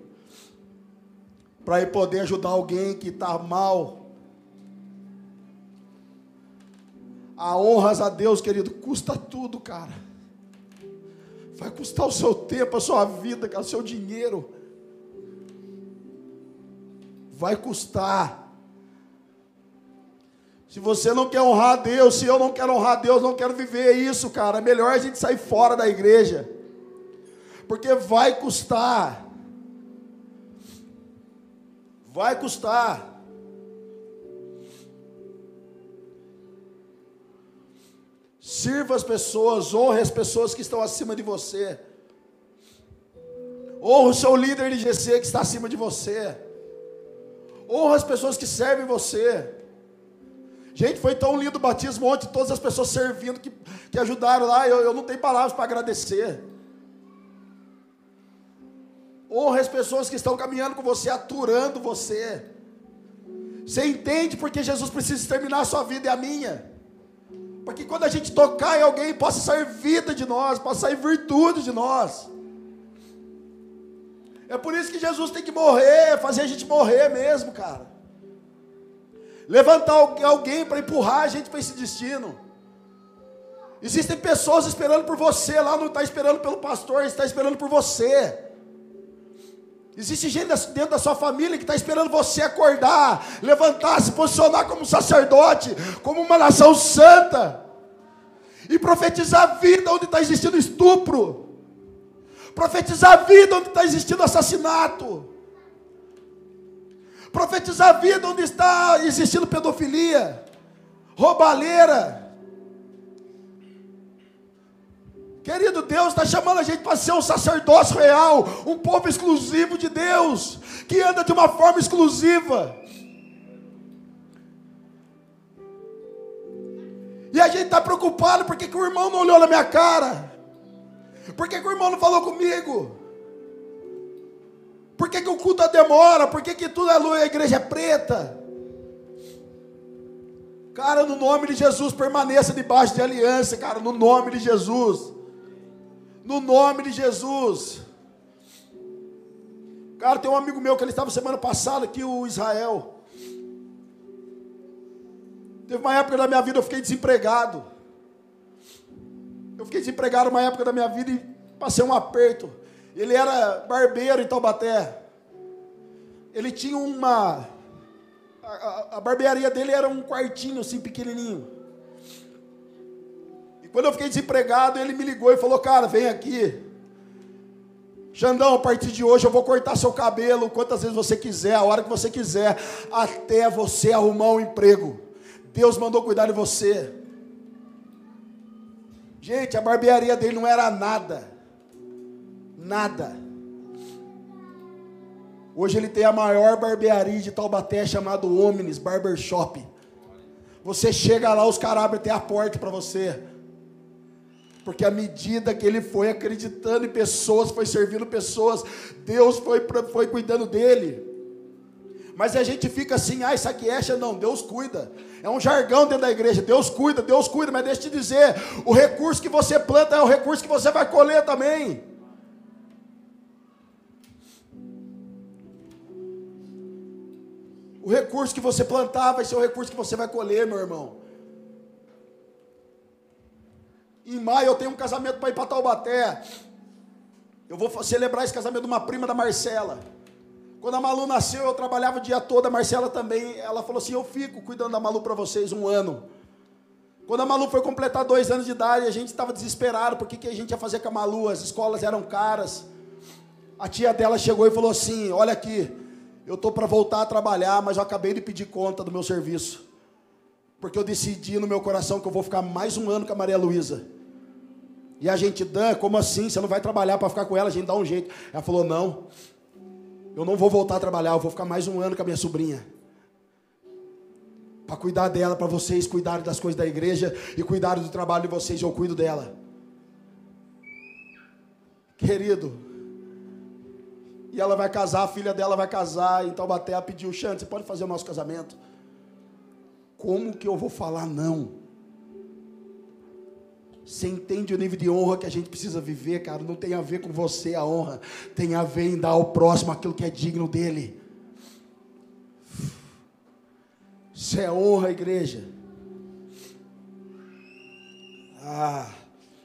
para poder ajudar alguém que está mal. A honras a Deus, querido, custa tudo, cara. Vai custar o seu tempo, a sua vida, o seu dinheiro. Vai custar. Se você não quer honrar a Deus, se eu não quero honrar a Deus, não quero viver isso, cara. É melhor a gente sair fora da igreja porque vai custar. Vai custar. Sirva as pessoas, honre as pessoas que estão acima de você. Honra o seu líder de GC que está acima de você. Honra as pessoas que servem você. Gente, foi tão lindo o batismo ontem, todas as pessoas servindo que, que ajudaram lá. Eu, eu não tenho palavras para agradecer. Honra as pessoas que estão caminhando com você, aturando você. Você entende porque Jesus precisa terminar a sua vida e a minha? Porque quando a gente tocar em alguém, possa sair vida de nós, possa sair virtude de nós. É por isso que Jesus tem que morrer, fazer a gente morrer mesmo, cara. Levantar alguém para empurrar a gente para esse destino. Existem pessoas esperando por você, lá não está esperando pelo pastor, está esperando por você. Existe gente dentro da sua família que está esperando você acordar, levantar, se posicionar como sacerdote, como uma nação santa. E profetizar vida onde está existindo estupro. Profetizar vida onde está existindo assassinato. Profetizar vida onde está existindo pedofilia, roubalheira. Querido, Deus está chamando a gente para ser um sacerdócio real, um povo exclusivo de Deus, que anda de uma forma exclusiva. E a gente está preocupado porque que o irmão não olhou na minha cara. Por que, que o irmão não falou comigo? Por que, que o culto demora? Por que, que tudo é luz a igreja é preta? Cara, no nome de Jesus, permaneça debaixo de aliança, cara, no nome de Jesus. No nome de Jesus. Cara, tem um amigo meu que ele estava semana passada aqui, o Israel. Teve uma época da minha vida eu fiquei desempregado. Eu fiquei desempregado uma época da minha vida e passei um aperto. Ele era barbeiro em Taubaté. Ele tinha uma. A, a, a barbearia dele era um quartinho assim pequenininho. E quando eu fiquei desempregado, ele me ligou e falou: Cara, vem aqui. Xandão, a partir de hoje eu vou cortar seu cabelo quantas vezes você quiser, a hora que você quiser, até você arrumar um emprego. Deus mandou cuidar de você. Gente, a barbearia dele não era nada. Nada. Hoje ele tem a maior barbearia de Taubaté chamado Omnis Barbershop. Você chega lá, os caras abrem até a porta para você. Porque à medida que ele foi acreditando em pessoas, foi servindo pessoas, Deus foi, foi cuidando dele. Mas a gente fica assim, ah, isso aqui é, não, Deus cuida. É um jargão dentro da igreja, Deus cuida, Deus cuida, mas deixa eu te dizer, o recurso que você planta é o recurso que você vai colher também. O recurso que você plantar vai ser o recurso que você vai colher, meu irmão. Em maio eu tenho um casamento para ir para Taubaté. Eu vou celebrar esse casamento de uma prima da Marcela. Quando a Malu nasceu, eu trabalhava o dia todo, a Marcela também. Ela falou assim: Eu fico cuidando da Malu para vocês um ano. Quando a Malu foi completar dois anos de idade, a gente estava desesperado, porque que a gente ia fazer com a Malu? As escolas eram caras. A tia dela chegou e falou assim: Olha aqui, eu estou para voltar a trabalhar, mas eu acabei de pedir conta do meu serviço. Porque eu decidi no meu coração que eu vou ficar mais um ano com a Maria Luísa. E a gente, Dan, como assim? Você não vai trabalhar para ficar com ela? A gente dá um jeito. Ela falou: Não, eu não vou voltar a trabalhar, eu vou ficar mais um ano com a minha sobrinha. Para cuidar dela, para vocês cuidarem das coisas da igreja e cuidarem do trabalho de vocês, eu cuido dela. Querido, e ela vai casar, a filha dela vai casar em Taubaté, ela pediu, Xande, você pode fazer o nosso casamento? Como que eu vou falar não? Você entende o nível de honra que a gente precisa viver, cara? Não tem a ver com você a honra, tem a ver em dar ao próximo aquilo que é digno dele. Isso é honra, igreja. Ah,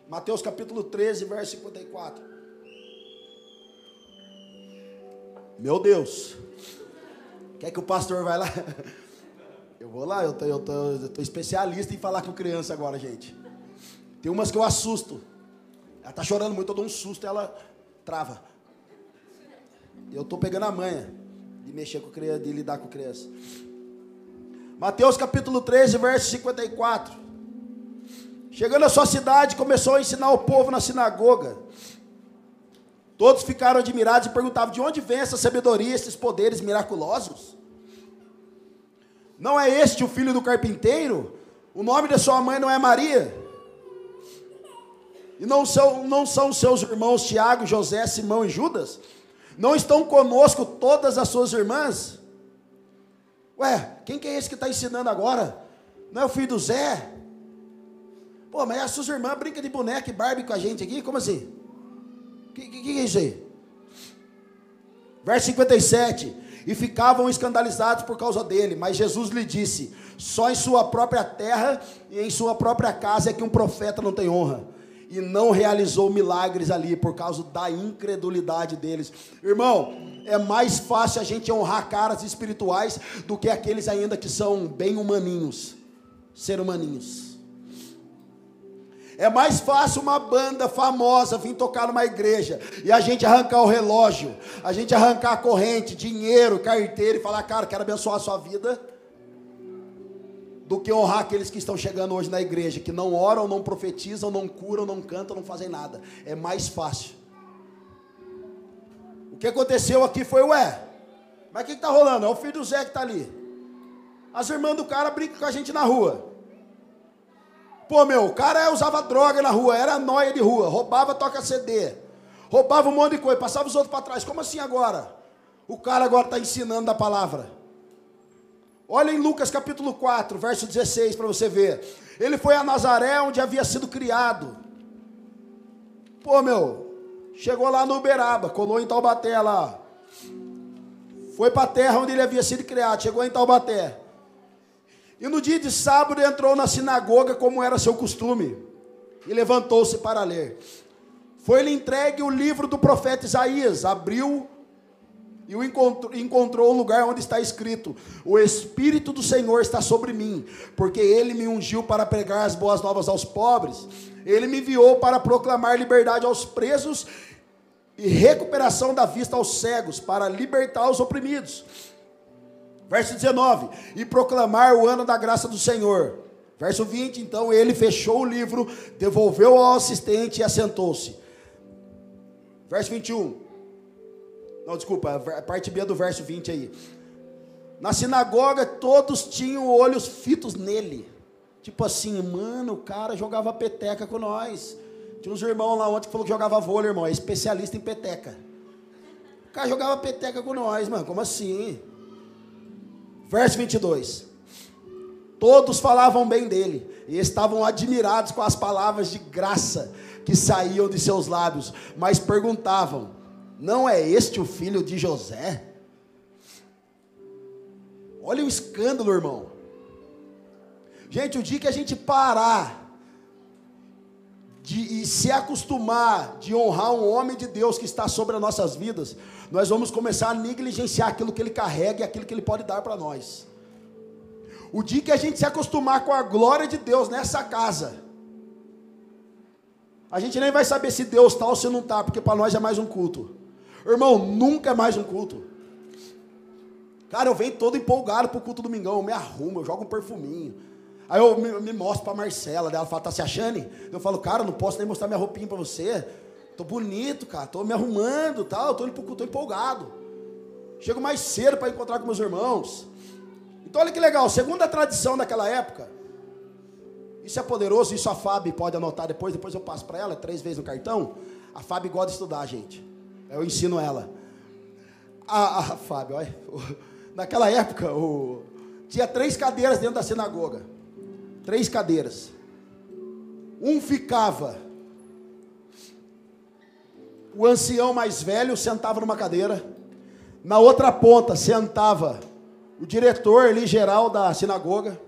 Mateus capítulo 13, verso 54. Meu Deus, quer que o pastor vai lá? <laughs> Eu vou lá, eu tô, eu tô, eu tô especialista em falar com criança agora, gente. Tem umas que eu assusto. Ela está chorando muito, eu dou um susto, ela trava. Eu estou pegando a manha de mexer com criança, de lidar com criança. Mateus capítulo 13, verso 54. Chegando à sua cidade, começou a ensinar o povo na sinagoga. Todos ficaram admirados e perguntavam: de onde vem essa sabedoria, esses poderes miraculosos? Não é este o filho do carpinteiro? O nome da sua mãe não é Maria? E não são, não são seus irmãos Tiago, José, Simão e Judas? Não estão conosco todas as suas irmãs? Ué, quem que é esse que está ensinando agora? Não é o filho do Zé? Pô, mas as suas irmãs brincam de boneca e Barbie com a gente aqui? Como assim? Que, que, que é isso aí? Verso 57. E ficavam escandalizados por causa dele, mas Jesus lhe disse: Só em sua própria terra e em sua própria casa é que um profeta não tem honra e não realizou milagres ali por causa da incredulidade deles. Irmão, é mais fácil a gente honrar caras espirituais do que aqueles ainda que são bem humaninhos, ser humaninhos. É mais fácil uma banda famosa vir tocar numa igreja e a gente arrancar o relógio, a gente arrancar a corrente, dinheiro, carteira e falar, cara, quero abençoar a sua vida, do que honrar aqueles que estão chegando hoje na igreja, que não oram, não profetizam, não curam, não cantam, não fazem nada. É mais fácil. O que aconteceu aqui foi, ué, mas o que está rolando? É o filho do Zé que está ali. As irmãs do cara brincam com a gente na rua. Pô, meu, o cara usava droga na rua, era noia de rua, roubava toca CD, roubava um monte de coisa, passava os outros para trás. Como assim agora? O cara agora está ensinando a palavra. Olha em Lucas capítulo 4, verso 16, para você ver. Ele foi a Nazaré, onde havia sido criado. Pô, meu, chegou lá no Uberaba, colou em Taubaté lá. Foi para a terra onde ele havia sido criado, chegou em Taubaté. E no dia de sábado entrou na sinagoga, como era seu costume, e levantou-se para ler. Foi-lhe entregue o livro do profeta Isaías, abriu e o encontrou, encontrou o lugar onde está escrito: O Espírito do Senhor está sobre mim, porque ele me ungiu para pregar as boas novas aos pobres, ele me enviou para proclamar liberdade aos presos e recuperação da vista aos cegos, para libertar os oprimidos Verso 19: E proclamar o ano da graça do Senhor. Verso 20: Então ele fechou o livro, devolveu ao assistente e assentou-se. Verso 21. Não, desculpa, a parte B do verso 20 aí. Na sinagoga todos tinham olhos fitos nele. Tipo assim, mano, o cara jogava peteca com nós. Tinha uns irmãos lá ontem que falou que jogava vôlei, irmão, é especialista em peteca. O cara jogava peteca com nós, mano, como assim? Verso 22. Todos falavam bem dele e estavam admirados com as palavras de graça que saíam de seus lábios, mas perguntavam: Não é este o filho de José? Olha o escândalo, irmão. Gente, o dia que a gente parar de e se acostumar de honrar um homem de Deus que está sobre as nossas vidas, nós vamos começar a negligenciar aquilo que ele carrega e aquilo que ele pode dar para nós. O dia que a gente se acostumar com a glória de Deus nessa casa, a gente nem vai saber se Deus está ou se não está, porque para nós é mais um culto. Irmão, nunca é mais um culto. Cara, eu venho todo empolgado para o culto domingão, eu me arrumo, eu jogo um perfuminho. Aí eu me, me mostro para Marcela, ela fala, tá se achando? Eu falo, cara, não posso nem mostrar minha roupinha para você. Tô bonito, cara, tô me arrumando, tal, tô, tô empolgado. Chego mais cedo para encontrar com meus irmãos. Então olha que legal, segundo a tradição daquela época, isso é poderoso, isso a Fábio pode anotar depois, depois eu passo para ela, três vezes no cartão. A Fábio gosta de estudar, gente. Eu ensino ela. A, a Fábio, olha, naquela época, o, tinha três cadeiras dentro da sinagoga três cadeiras. Um ficava, o ancião mais velho sentava numa cadeira, na outra ponta sentava o diretor ali geral da sinagoga,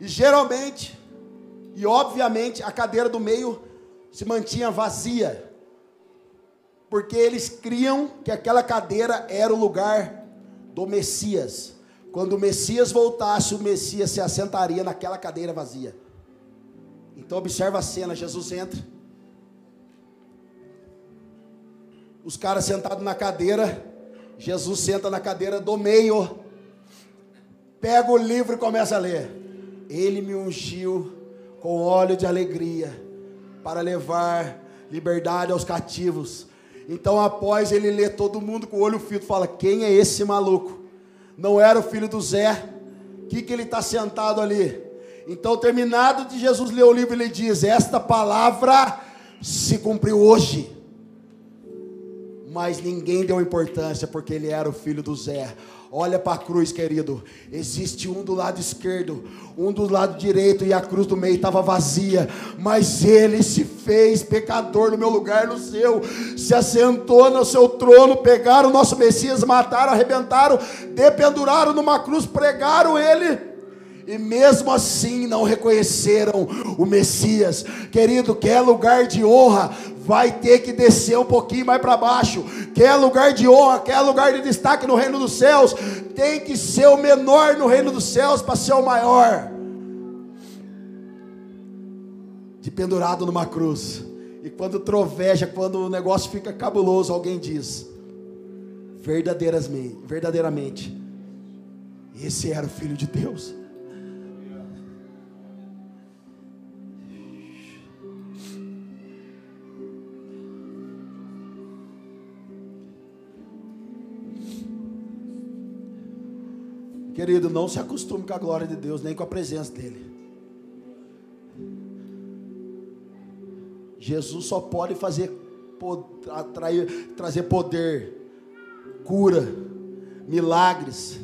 e geralmente, e obviamente, a cadeira do meio se mantinha vazia, porque eles criam que aquela cadeira era o lugar do Messias. Quando o Messias voltasse, o Messias se assentaria naquela cadeira vazia. Então observa a cena, Jesus entra. Os caras sentados na cadeira, Jesus senta na cadeira do meio. Pega o livro e começa a ler. Ele me ungiu com óleo de alegria para levar liberdade aos cativos. Então, após ele ler todo mundo com o olho fito, fala: Quem é esse maluco? Não era o filho do Zé. O que, que ele está sentado ali? Então, terminado de Jesus ler o livro, ele diz: Esta palavra se cumpriu hoje. Mas ninguém deu importância porque ele era o filho do Zé. Olha para a cruz, querido. Existe um do lado esquerdo, um do lado direito, e a cruz do meio estava vazia. Mas ele se fez pecador no meu lugar, no seu. Se assentou no seu trono, pegaram o nosso Messias, mataram, arrebentaram, dependuraram numa cruz, pregaram ele e mesmo assim não reconheceram o Messias. Querido, quer lugar de honra, vai ter que descer um pouquinho mais para baixo. Quer lugar de honra, quer lugar de destaque no reino dos céus, tem que ser o menor no reino dos céus para ser o maior. de pendurado numa cruz. E quando troveja, quando o negócio fica cabuloso, alguém diz: verdadeiramente, verdadeiramente, esse era o Filho de Deus. Querido, não se acostume com a glória de Deus, nem com a presença dEle. Jesus só pode fazer atrair, trazer poder, cura, milagres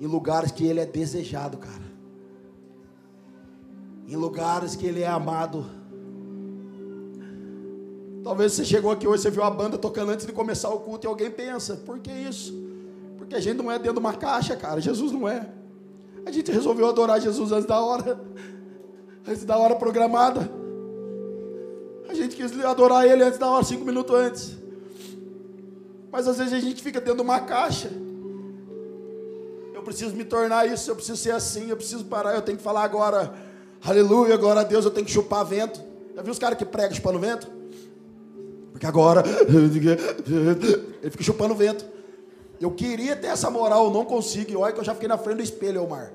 em lugares que ele é desejado, cara. Em lugares que ele é amado. Talvez você chegou aqui hoje, você viu a banda tocando antes de começar o culto e alguém pensa, por que isso? Porque a gente não é dentro de uma caixa, cara. Jesus não é. A gente resolveu adorar Jesus antes da hora. <laughs> Antes da hora programada. A gente quis adorar Ele antes da hora, cinco minutos antes. Mas às vezes a gente fica dentro de uma caixa. Eu preciso me tornar isso, eu preciso ser assim, eu preciso parar, eu tenho que falar agora, aleluia, glória a Deus, eu tenho que chupar vento. Já viu os caras que pregam chupando vento? Porque agora <laughs> ele fica chupando vento. Eu queria ter essa moral, não consigo. E olha que eu já fiquei na frente do espelho, Elmar.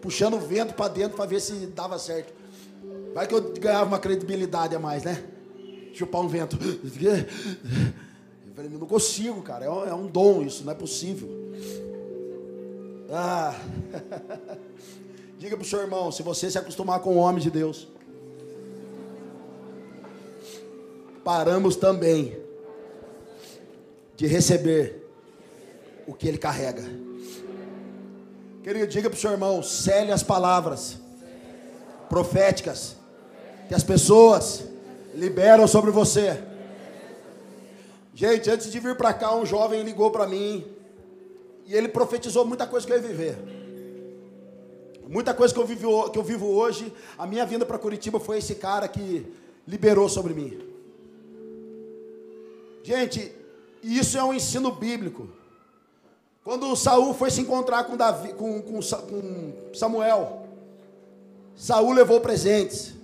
Puxando o vento para dentro para ver se dava certo. Vai que eu ganhava uma credibilidade a mais, né? Chupar um vento. Eu falei, não consigo, cara. É um, é um dom isso, não é possível. Ah. <laughs> Diga para o seu irmão, se você se acostumar com o homem de Deus, paramos também de receber o que ele carrega. Querido, diga para o seu irmão, cele as palavras proféticas que as pessoas liberam sobre você. Gente, antes de vir para cá, um jovem ligou para mim e ele profetizou muita coisa que eu ia viver. Muita coisa que eu, vivo, que eu vivo hoje, a minha vinda para Curitiba foi esse cara que liberou sobre mim. Gente, isso é um ensino bíblico. Quando Saul foi se encontrar com, Davi, com, com, com Samuel, Saul levou presentes.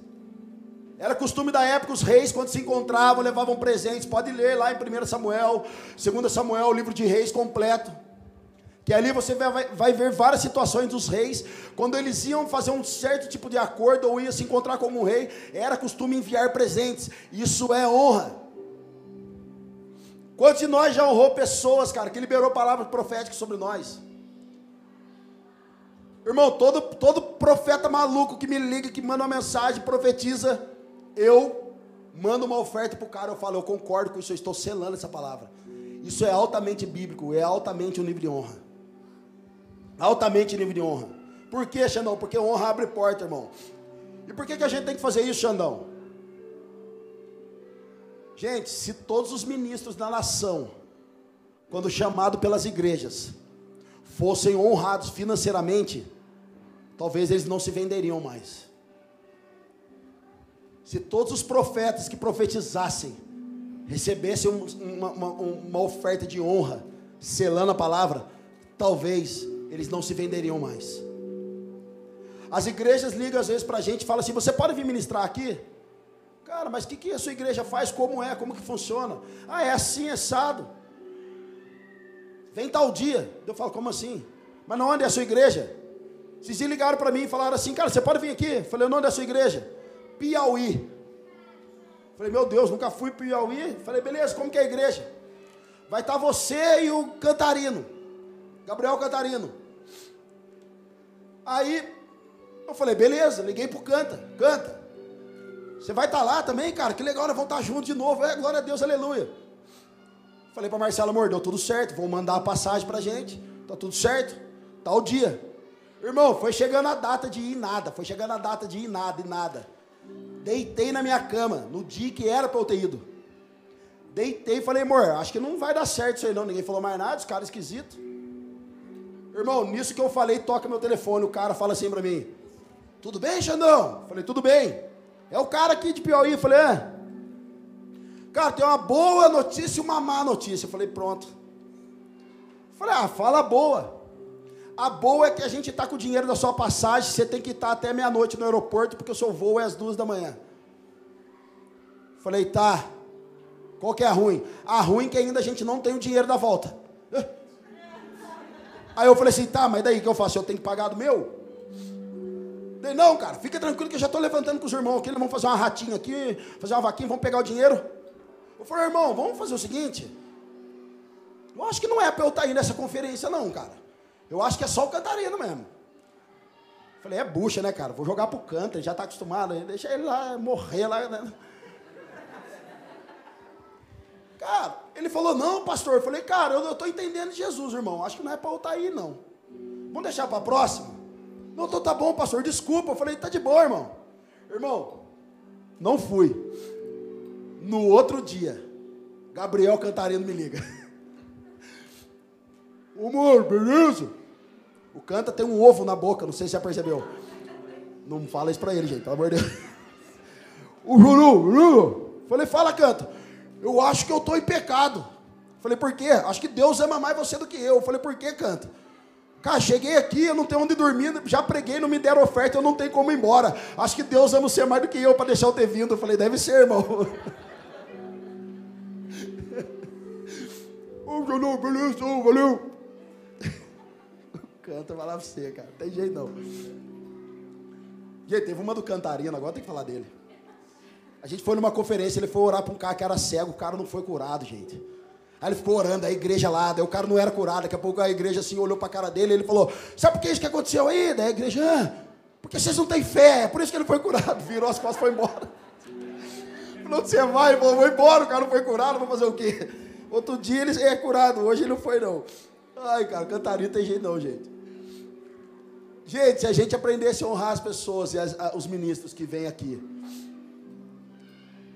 Era costume da época, os reis, quando se encontravam, levavam presentes. Pode ler lá em 1 Samuel, 2 Samuel, o livro de reis completo. Que ali você vai, vai, ver várias situações dos reis. Quando eles iam fazer um certo tipo de acordo ou iam se encontrar com um rei, era costume enviar presentes. Isso é honra. Quantos de nós já honrou pessoas, cara, que liberou palavras proféticas sobre nós? Irmão, todo, todo profeta maluco que me liga, que manda uma mensagem, profetiza, eu mando uma oferta para o cara, eu falo, eu concordo com isso, eu estou selando essa palavra. Isso é altamente bíblico, é altamente um nível de honra. Altamente nível de honra. Por que, Xandão? Porque honra abre porta, irmão. E por que, que a gente tem que fazer isso, Xandão? Gente, se todos os ministros da nação, quando chamados pelas igrejas, fossem honrados financeiramente, talvez eles não se venderiam mais. Se todos os profetas que profetizassem recebessem uma, uma, uma oferta de honra, selando a palavra, talvez eles não se venderiam mais. As igrejas ligam às vezes para a gente e falam assim: você pode vir ministrar aqui? Cara, mas o que, que a sua igreja faz? Como é? Como que funciona? Ah, é assim, é assado. Vem tal dia. Eu falo, como assim? Mas não onde é a sua igreja? Vocês ligaram para mim e falaram assim, cara, você pode vir aqui? Eu falei, onde é a sua igreja? Piauí. falei, meu Deus, nunca fui Piauí. falei, beleza, como que é a igreja? Vai estar tá você e o Cantarino. Gabriel Cantarino. Aí, eu falei, beleza, liguei pro Canta. Canta. Você vai estar tá lá também, cara? Que legal, nós vamos estar tá juntos de novo. É, glória a Deus, aleluia. Falei para Marcelo, amor, deu tudo certo. Vou mandar a passagem para gente. Tá tudo certo? Tá o dia. Irmão, foi chegando a data de ir nada. Foi chegando a data de ir nada e nada. Deitei na minha cama, no dia que era para eu ter ido. Deitei e falei, amor, acho que não vai dar certo isso aí não. Ninguém falou mais nada, os caras esquisitos. Irmão, nisso que eu falei, toca meu telefone. O cara fala assim para mim: Tudo bem, Xandão? Falei, tudo bem. É o cara aqui de Piauí. Eu falei, é. Cara, tem uma boa notícia e uma má notícia. Eu falei, pronto. Eu falei, ah, fala boa. A boa é que a gente está com o dinheiro da sua passagem, você tem que estar até meia-noite no aeroporto, porque o seu voo é às duas da manhã. Falei, tá. Qual que é a ruim? A ruim é que ainda a gente não tem o dinheiro da volta. Aí eu falei assim, tá, mas daí que eu faço? Eu tenho que pagar do meu? Falei, não, cara, fica tranquilo que eu já estou levantando com os irmãos aqui, eles vão fazer uma ratinha aqui, fazer uma vaquinha, vão pegar o dinheiro. Eu falei, irmão, vamos fazer o seguinte. Eu acho que não é para eu estar tá aí nessa conferência, não, cara. Eu acho que é só o cantarino mesmo. Falei, é bucha, né, cara? Vou jogar pro canto, ele já está acostumado, deixa ele lá morrer lá. Né? Cara, ele falou, não, pastor. Eu falei, cara, eu estou entendendo Jesus, irmão. Acho que não é para eu estar tá aí, não. Vamos deixar para a próxima? Não, então tá bom, pastor, desculpa. Eu falei, tá de boa, irmão. Irmão, não fui. No outro dia, Gabriel Cantarino me liga. <laughs> Ô, mano, beleza? O canta tem um ovo na boca, não sei se já percebeu. Não fala isso pra ele, gente, pelo amor de Deus. <laughs> O Juru, Juru. Falei, fala, canta. Eu acho que eu estou em pecado. Falei, por quê? Acho que Deus ama mais você do que eu. Falei, por quê, canta? Cara, cheguei aqui, eu não tenho onde dormir, já preguei, não me deram oferta, eu não tenho como ir embora. Acho que Deus ama você mais do que eu para deixar eu ter vindo. Eu falei, deve ser, irmão. Ô, <laughs> oh, beleza, valeu. <laughs> Canta, vai lá pra você, cara. Não tem jeito não. Gente, teve uma do Cantarino, agora tem que falar dele. A gente foi numa conferência, ele foi orar para um cara que era cego, o cara não foi curado, gente. Aí ele ficou orando, a igreja lá, daí o cara não era curado, daqui a pouco a igreja assim olhou para a cara dele e ele falou: Sabe por que isso que aconteceu aí? Daí a igreja, ah, porque vocês não têm fé, é por isso que ele foi curado. <laughs> Virou as costas e foi embora. Falou: Você vai, falou, vou embora, o cara não foi curado, vou fazer o quê? <laughs> Outro dia ele é curado, hoje ele não foi, não. Ai, cara, cantaria tem jeito não, gente. Gente, se a gente aprendesse a honrar as pessoas e as, a, os ministros que vêm aqui,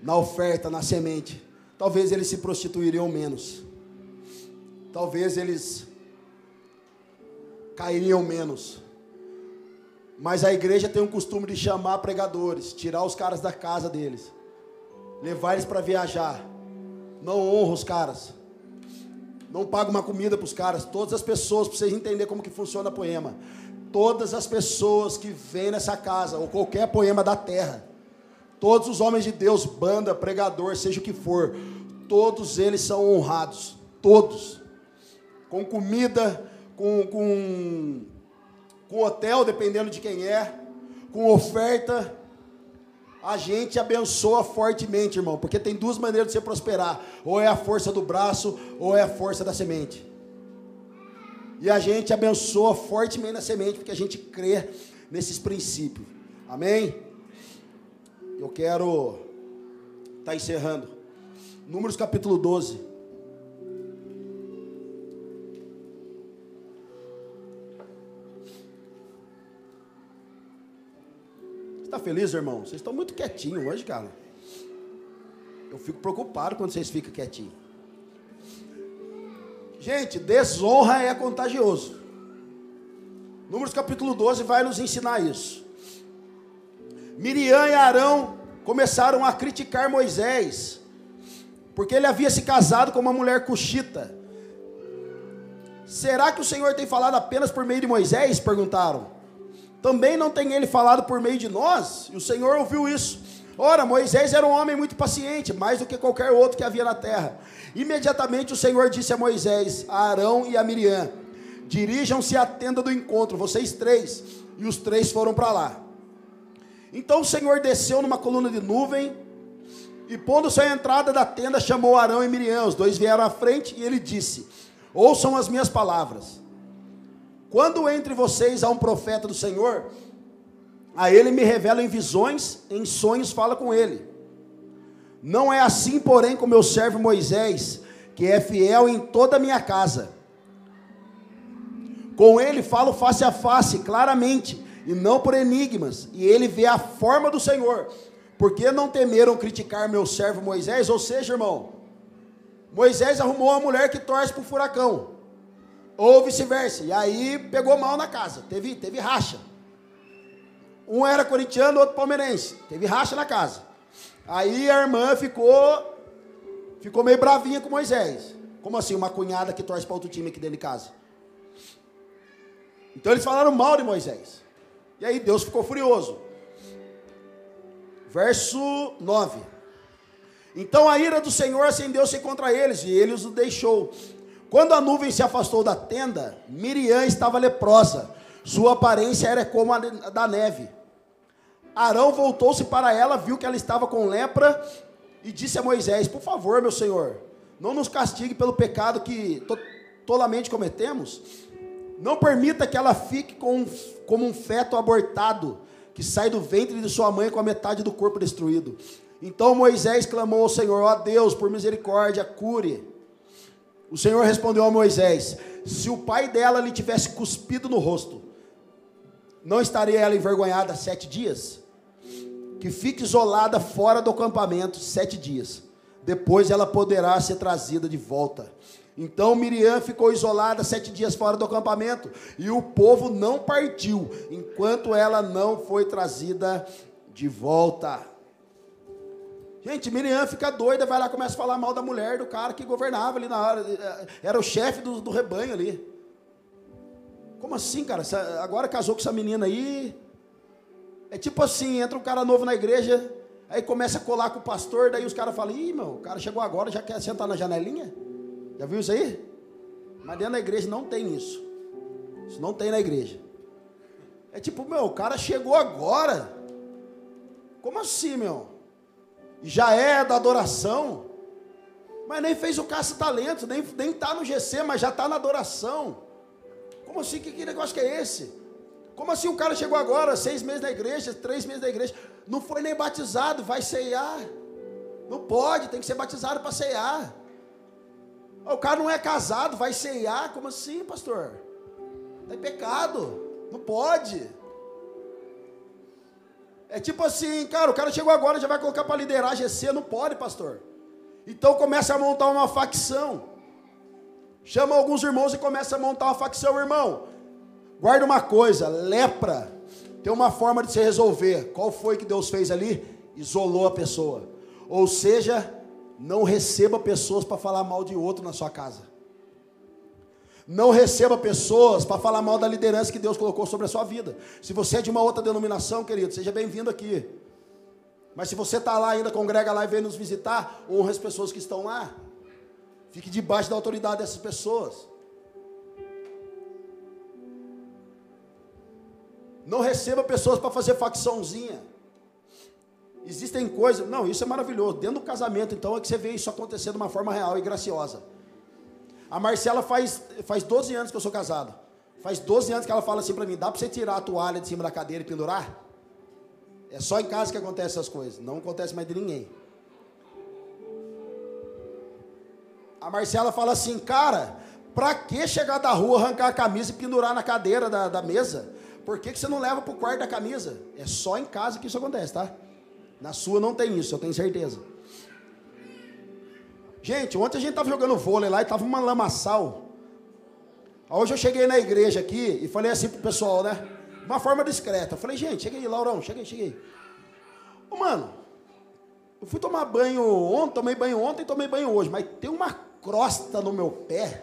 na oferta, na semente, talvez eles se prostituiriam menos. Talvez eles cairiam menos. Mas a igreja tem um costume de chamar pregadores, tirar os caras da casa deles, levar eles para viajar. Não honra os caras. Não paga uma comida para os caras. Todas as pessoas, para vocês entenderem como que funciona a poema. Todas as pessoas que vêm nessa casa, ou qualquer poema da terra, Todos os homens de Deus, banda, pregador, seja o que for, todos eles são honrados. Todos. Com comida, com, com, com hotel, dependendo de quem é, com oferta. A gente abençoa fortemente, irmão, porque tem duas maneiras de você prosperar: ou é a força do braço, ou é a força da semente. E a gente abençoa fortemente na semente, porque a gente crê nesses princípios. Amém? Eu quero estar tá encerrando. Números capítulo 12. Está feliz, irmão? Vocês estão muito quietinhos hoje, cara. Eu fico preocupado quando vocês ficam quietinhos. Gente, desonra é contagioso. Números capítulo 12 vai nos ensinar isso. Miriam e Arão começaram a criticar Moisés, porque ele havia se casado com uma mulher cuxita. Será que o Senhor tem falado apenas por meio de Moisés? Perguntaram. Também não tem ele falado por meio de nós? E o Senhor ouviu isso. Ora, Moisés era um homem muito paciente, mais do que qualquer outro que havia na terra. Imediatamente o Senhor disse a Moisés, a Arão e a Miriam: Dirijam-se à tenda do encontro, vocês três. E os três foram para lá. Então o Senhor desceu numa coluna de nuvem e, pondo-se à entrada da tenda, chamou Arão e Miriam. Os dois vieram à frente e ele disse: Ouçam as minhas palavras. Quando entre vocês há um profeta do Senhor, a ele me revela em visões, em sonhos fala com ele. Não é assim, porém, com meu servo Moisés, que é fiel em toda a minha casa. Com ele falo face a face, claramente e não por enigmas, e ele vê a forma do Senhor. Por que não temeram criticar meu servo Moisés? Ou seja, irmão, Moisés arrumou uma mulher que torce para o furacão, ou vice-versa, e aí pegou mal na casa, teve, teve racha. Um era corintiano, outro palmeirense, teve racha na casa. Aí a irmã ficou, ficou meio bravinha com Moisés. Como assim, uma cunhada que torce para outro time aqui dentro de casa? Então eles falaram mal de Moisés. E aí Deus ficou furioso. Verso 9. Então a ira do Senhor acendeu-se contra eles, e ele os deixou. Quando a nuvem se afastou da tenda, Miriam estava leprosa, sua aparência era como a da neve. Arão voltou-se para ela, viu que ela estava com lepra, e disse a Moisés: Por favor, meu senhor, não nos castigue pelo pecado que tolamente cometemos. Não permita que ela fique com, como um feto abortado, que sai do ventre de sua mãe com a metade do corpo destruído. Então Moisés clamou ao Senhor: Ó oh Deus, por misericórdia, cure. O Senhor respondeu a Moisés: Se o pai dela lhe tivesse cuspido no rosto, não estaria ela envergonhada sete dias? Que fique isolada fora do acampamento sete dias. Depois ela poderá ser trazida de volta. Então Miriam ficou isolada sete dias fora do acampamento, e o povo não partiu, enquanto ela não foi trazida de volta. Gente, Miriam fica doida, vai lá começa a falar mal da mulher, do cara que governava ali na hora, eh, era o chefe do, do rebanho ali. Como assim, cara? Agora casou com essa menina aí. É tipo assim, entra um cara novo na igreja, aí começa a colar com o pastor, daí os caras falam, ih, meu, o cara chegou agora, já quer sentar na janelinha? Já viu isso aí? Mas dentro da igreja não tem isso. Isso não tem na igreja. É tipo, meu, o cara chegou agora. Como assim, meu? já é da adoração, mas nem fez o caça-talento, nem, nem tá no GC, mas já está na adoração. Como assim? Que, que negócio que é esse? Como assim o cara chegou agora, seis meses na igreja, três meses na igreja, não foi nem batizado, vai ceiar? Não pode, tem que ser batizado para ceiar. O cara não é casado, vai ceiar? Como assim, pastor? É pecado, não pode. É tipo assim, cara, o cara chegou agora, já vai colocar para liderar a GC, não pode, pastor. Então começa a montar uma facção. Chama alguns irmãos e começa a montar uma facção, irmão. Guarda uma coisa, lepra tem uma forma de se resolver. Qual foi que Deus fez ali? Isolou a pessoa. Ou seja, não receba pessoas para falar mal de outro na sua casa. Não receba pessoas para falar mal da liderança que Deus colocou sobre a sua vida. Se você é de uma outra denominação, querido, seja bem-vindo aqui. Mas se você está lá ainda, congrega lá e vem nos visitar, honra as pessoas que estão lá. Fique debaixo da autoridade dessas pessoas. Não receba pessoas para fazer facçãozinha. Existem coisas. Não, isso é maravilhoso. Dentro do casamento, então, é que você vê isso acontecer de uma forma real e graciosa. A Marcela faz, faz 12 anos que eu sou casado. Faz 12 anos que ela fala assim para mim: dá para você tirar a toalha de cima da cadeira e pendurar? É só em casa que acontecem essas coisas. Não acontece mais de ninguém. A Marcela fala assim, cara, pra que chegar da rua, arrancar a camisa e pendurar na cadeira da, da mesa? Por que, que você não leva pro quarto da camisa? É só em casa que isso acontece, tá? Na sua não tem isso, eu tenho certeza. Gente, ontem a gente estava jogando vôlei lá e estava uma lamaçal. Hoje eu cheguei na igreja aqui e falei assim pro pessoal, né? Uma forma discreta. Eu falei, gente, cheguei, Laurão, cheguei, cheguei. Ô, mano, eu fui tomar banho ontem, tomei banho ontem e tomei banho hoje, mas tem uma crosta no meu pé.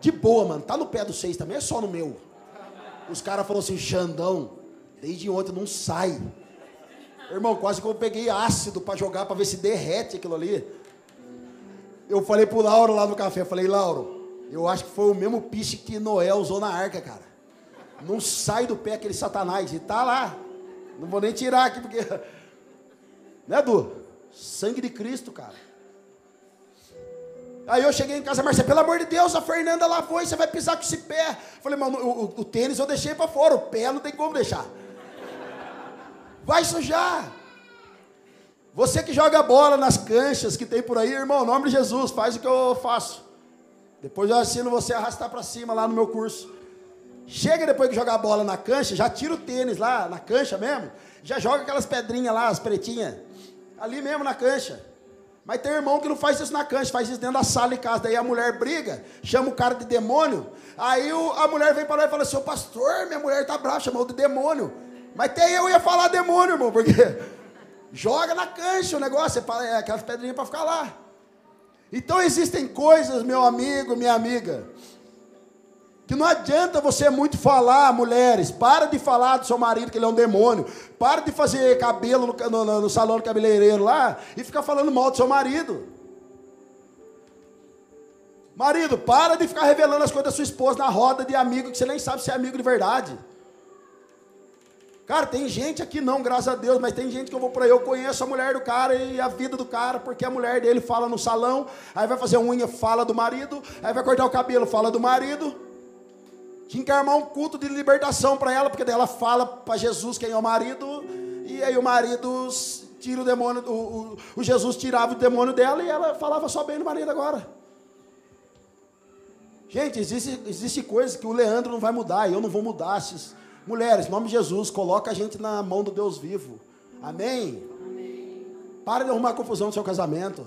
De boa, mano. Tá no pé do seis também, é só no meu. Os caras falaram assim, Xandão, desde ontem não sai. Irmão, quase que eu peguei ácido para jogar para ver se derrete aquilo ali. Eu falei pro Lauro lá no café, falei, Lauro, eu acho que foi o mesmo piche que Noé usou na arca, cara. Não sai do pé aquele satanás. E tá lá. Não vou nem tirar aqui, porque. <laughs> Né, Du? Sangue de Cristo, cara. Aí eu cheguei em casa, Marcelo, pelo amor de Deus, a Fernanda lá foi, você vai pisar com esse pé. Falei, mano, o, o, o tênis eu deixei para fora, o pé não tem como deixar. Vai sujar. Você que joga bola nas canchas que tem por aí, irmão, em nome de Jesus, faz o que eu faço. Depois eu ensino você a arrastar para cima lá no meu curso. Chega depois que jogar bola na cancha, já tira o tênis lá na cancha mesmo, já joga aquelas pedrinhas lá, as pretinhas, ali mesmo na cancha. Mas tem irmão que não faz isso na cancha, faz isso dentro da sala de casa. Daí a mulher briga, chama o cara de demônio. Aí o, a mulher vem para lá e fala assim: Ô pastor, minha mulher tá brava, chamou de demônio. Mas até eu ia falar demônio, irmão, porque <laughs> joga na cancha o negócio, é, aquelas pedrinhas para ficar lá. Então existem coisas, meu amigo, minha amiga, Que não adianta você muito falar, mulheres, para de falar do seu marido que ele é um demônio. Para de fazer cabelo no, no, no salão do cabeleireiro lá e ficar falando mal do seu marido. Marido, para de ficar revelando as coisas da sua esposa na roda de amigo que você nem sabe se é amigo de verdade. Cara, tem gente aqui não, graças a Deus, mas tem gente que eu vou por aí, eu conheço a mulher do cara e a vida do cara, porque a mulher dele fala no salão, aí vai fazer unha, fala do marido, aí vai cortar o cabelo, fala do marido. Tinha que armar um culto de libertação para ela, porque daí ela fala para Jesus quem é o marido, e aí o marido tira o demônio, o, o, o Jesus tirava o demônio dela e ela falava só bem do marido agora. Gente, existe, existe coisas que o Leandro não vai mudar, eu não vou mudar. Esses, Mulheres, em nome de Jesus, coloca a gente na mão do Deus vivo. Amém? Amém. Para de arrumar confusão no seu casamento.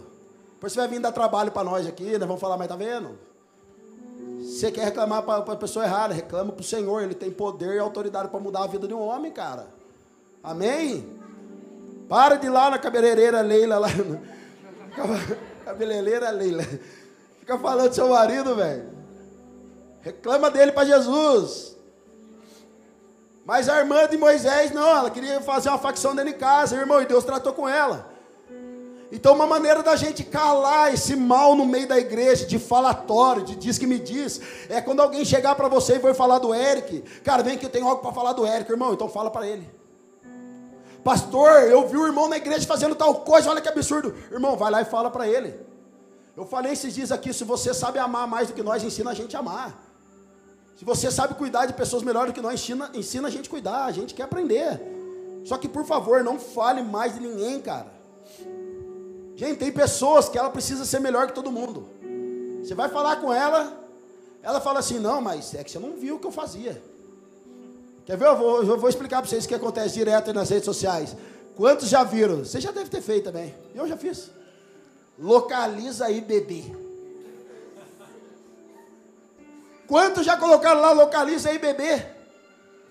Depois você vai vir dar trabalho para nós aqui, nós vamos falar, mas tá vendo? Você quer reclamar para a pessoa errada, reclama para o Senhor, Ele tem poder e autoridade para mudar a vida de um homem, cara. Amém? Para de ir lá na cabeleireira Leila, lá. <laughs> Cabeleireira Leila. Fica falando do seu marido, velho. Reclama dele para Jesus. Mas a irmã de Moisés, não, ela queria fazer uma facção dentro de casa, irmão, e Deus tratou com ela. Então, uma maneira da gente calar esse mal no meio da igreja, de falatório, de diz que me diz, é quando alguém chegar para você e for falar do Eric, cara, vem que eu tenho algo para falar do Eric, irmão, então fala para ele. Pastor, eu vi o irmão na igreja fazendo tal coisa, olha que absurdo. Irmão, vai lá e fala para ele. Eu falei esses dias aqui, se você sabe amar mais do que nós, ensina a gente a amar. Se você sabe cuidar de pessoas melhor do que nós, ensina, ensina a gente a cuidar, a gente quer aprender. Só que, por favor, não fale mais de ninguém, cara. Gente, tem pessoas que ela precisa ser melhor que todo mundo. Você vai falar com ela, ela fala assim: Não, mas é que você não viu o que eu fazia. Quer ver? Eu vou, eu vou explicar para vocês o que acontece direto nas redes sociais. Quantos já viram? Você já deve ter feito também. Eu já fiz. Localiza aí, bebê. Quantos já colocaram lá, localiza aí, bebê?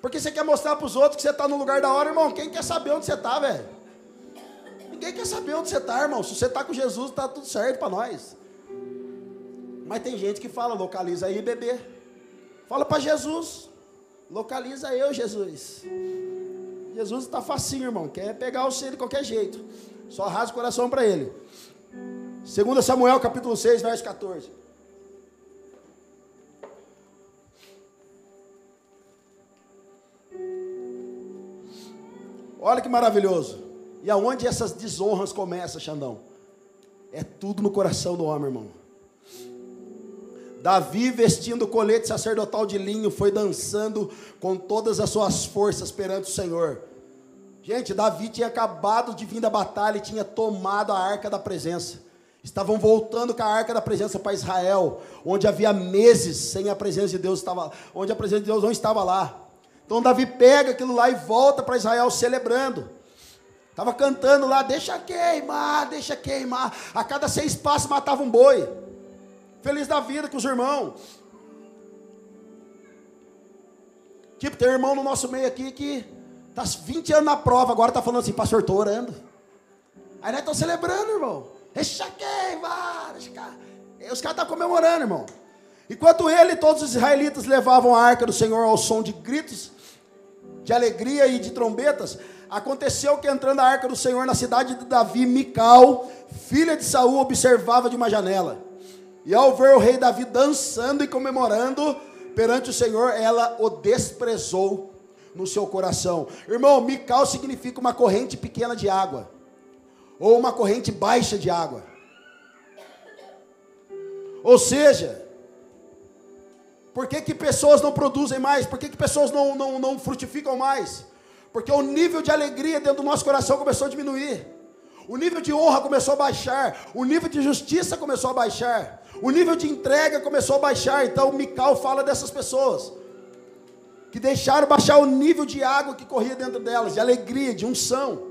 Porque você quer mostrar para os outros que você está no lugar da hora, irmão. Quem quer saber onde você está, velho? Ninguém quer saber onde você está, irmão. Se você está com Jesus, está tudo certo para nós. Mas tem gente que fala, localiza aí, bebê. Fala para Jesus. Localiza eu, Jesus. Jesus está facinho, irmão. Quer pegar o seu de qualquer jeito. Só rasga o coração para ele. 2 Samuel capítulo 6, verso 14. Olha que maravilhoso. E aonde essas desonras começam, Xandão? É tudo no coração do homem, irmão. Davi, vestindo o colete sacerdotal de linho, foi dançando com todas as suas forças perante o Senhor. Gente, Davi tinha acabado de vir da batalha e tinha tomado a arca da presença. Estavam voltando com a arca da presença para Israel, onde havia meses sem a presença de Deus, estava, onde a presença de Deus não estava lá. Então Davi pega aquilo lá e volta para Israel celebrando. Estava cantando lá, deixa queimar, deixa queimar. A cada seis passos matava um boi. Feliz da vida com os irmãos. Tipo, tem um irmão no nosso meio aqui que está 20 anos na prova, agora está falando assim, pastor, estou orando. Aí nós estamos celebrando, irmão. Deixa queimar, deixa Os caras estão comemorando, irmão. Enquanto ele e todos os israelitas levavam a arca do Senhor ao som de gritos de alegria e de trombetas, aconteceu que entrando a arca do Senhor na cidade de Davi, Mical, filha de Saul, observava de uma janela. E ao ver o rei Davi dançando e comemorando perante o Senhor, ela o desprezou no seu coração. Irmão, Mical significa uma corrente pequena de água, ou uma corrente baixa de água. Ou seja, por que, que pessoas não produzem mais? Por que, que pessoas não, não, não frutificam mais? Porque o nível de alegria dentro do nosso coração começou a diminuir. O nível de honra começou a baixar. O nível de justiça começou a baixar. O nível de entrega começou a baixar. Então, Mical fala dessas pessoas que deixaram baixar o nível de água que corria dentro delas, de alegria, de unção.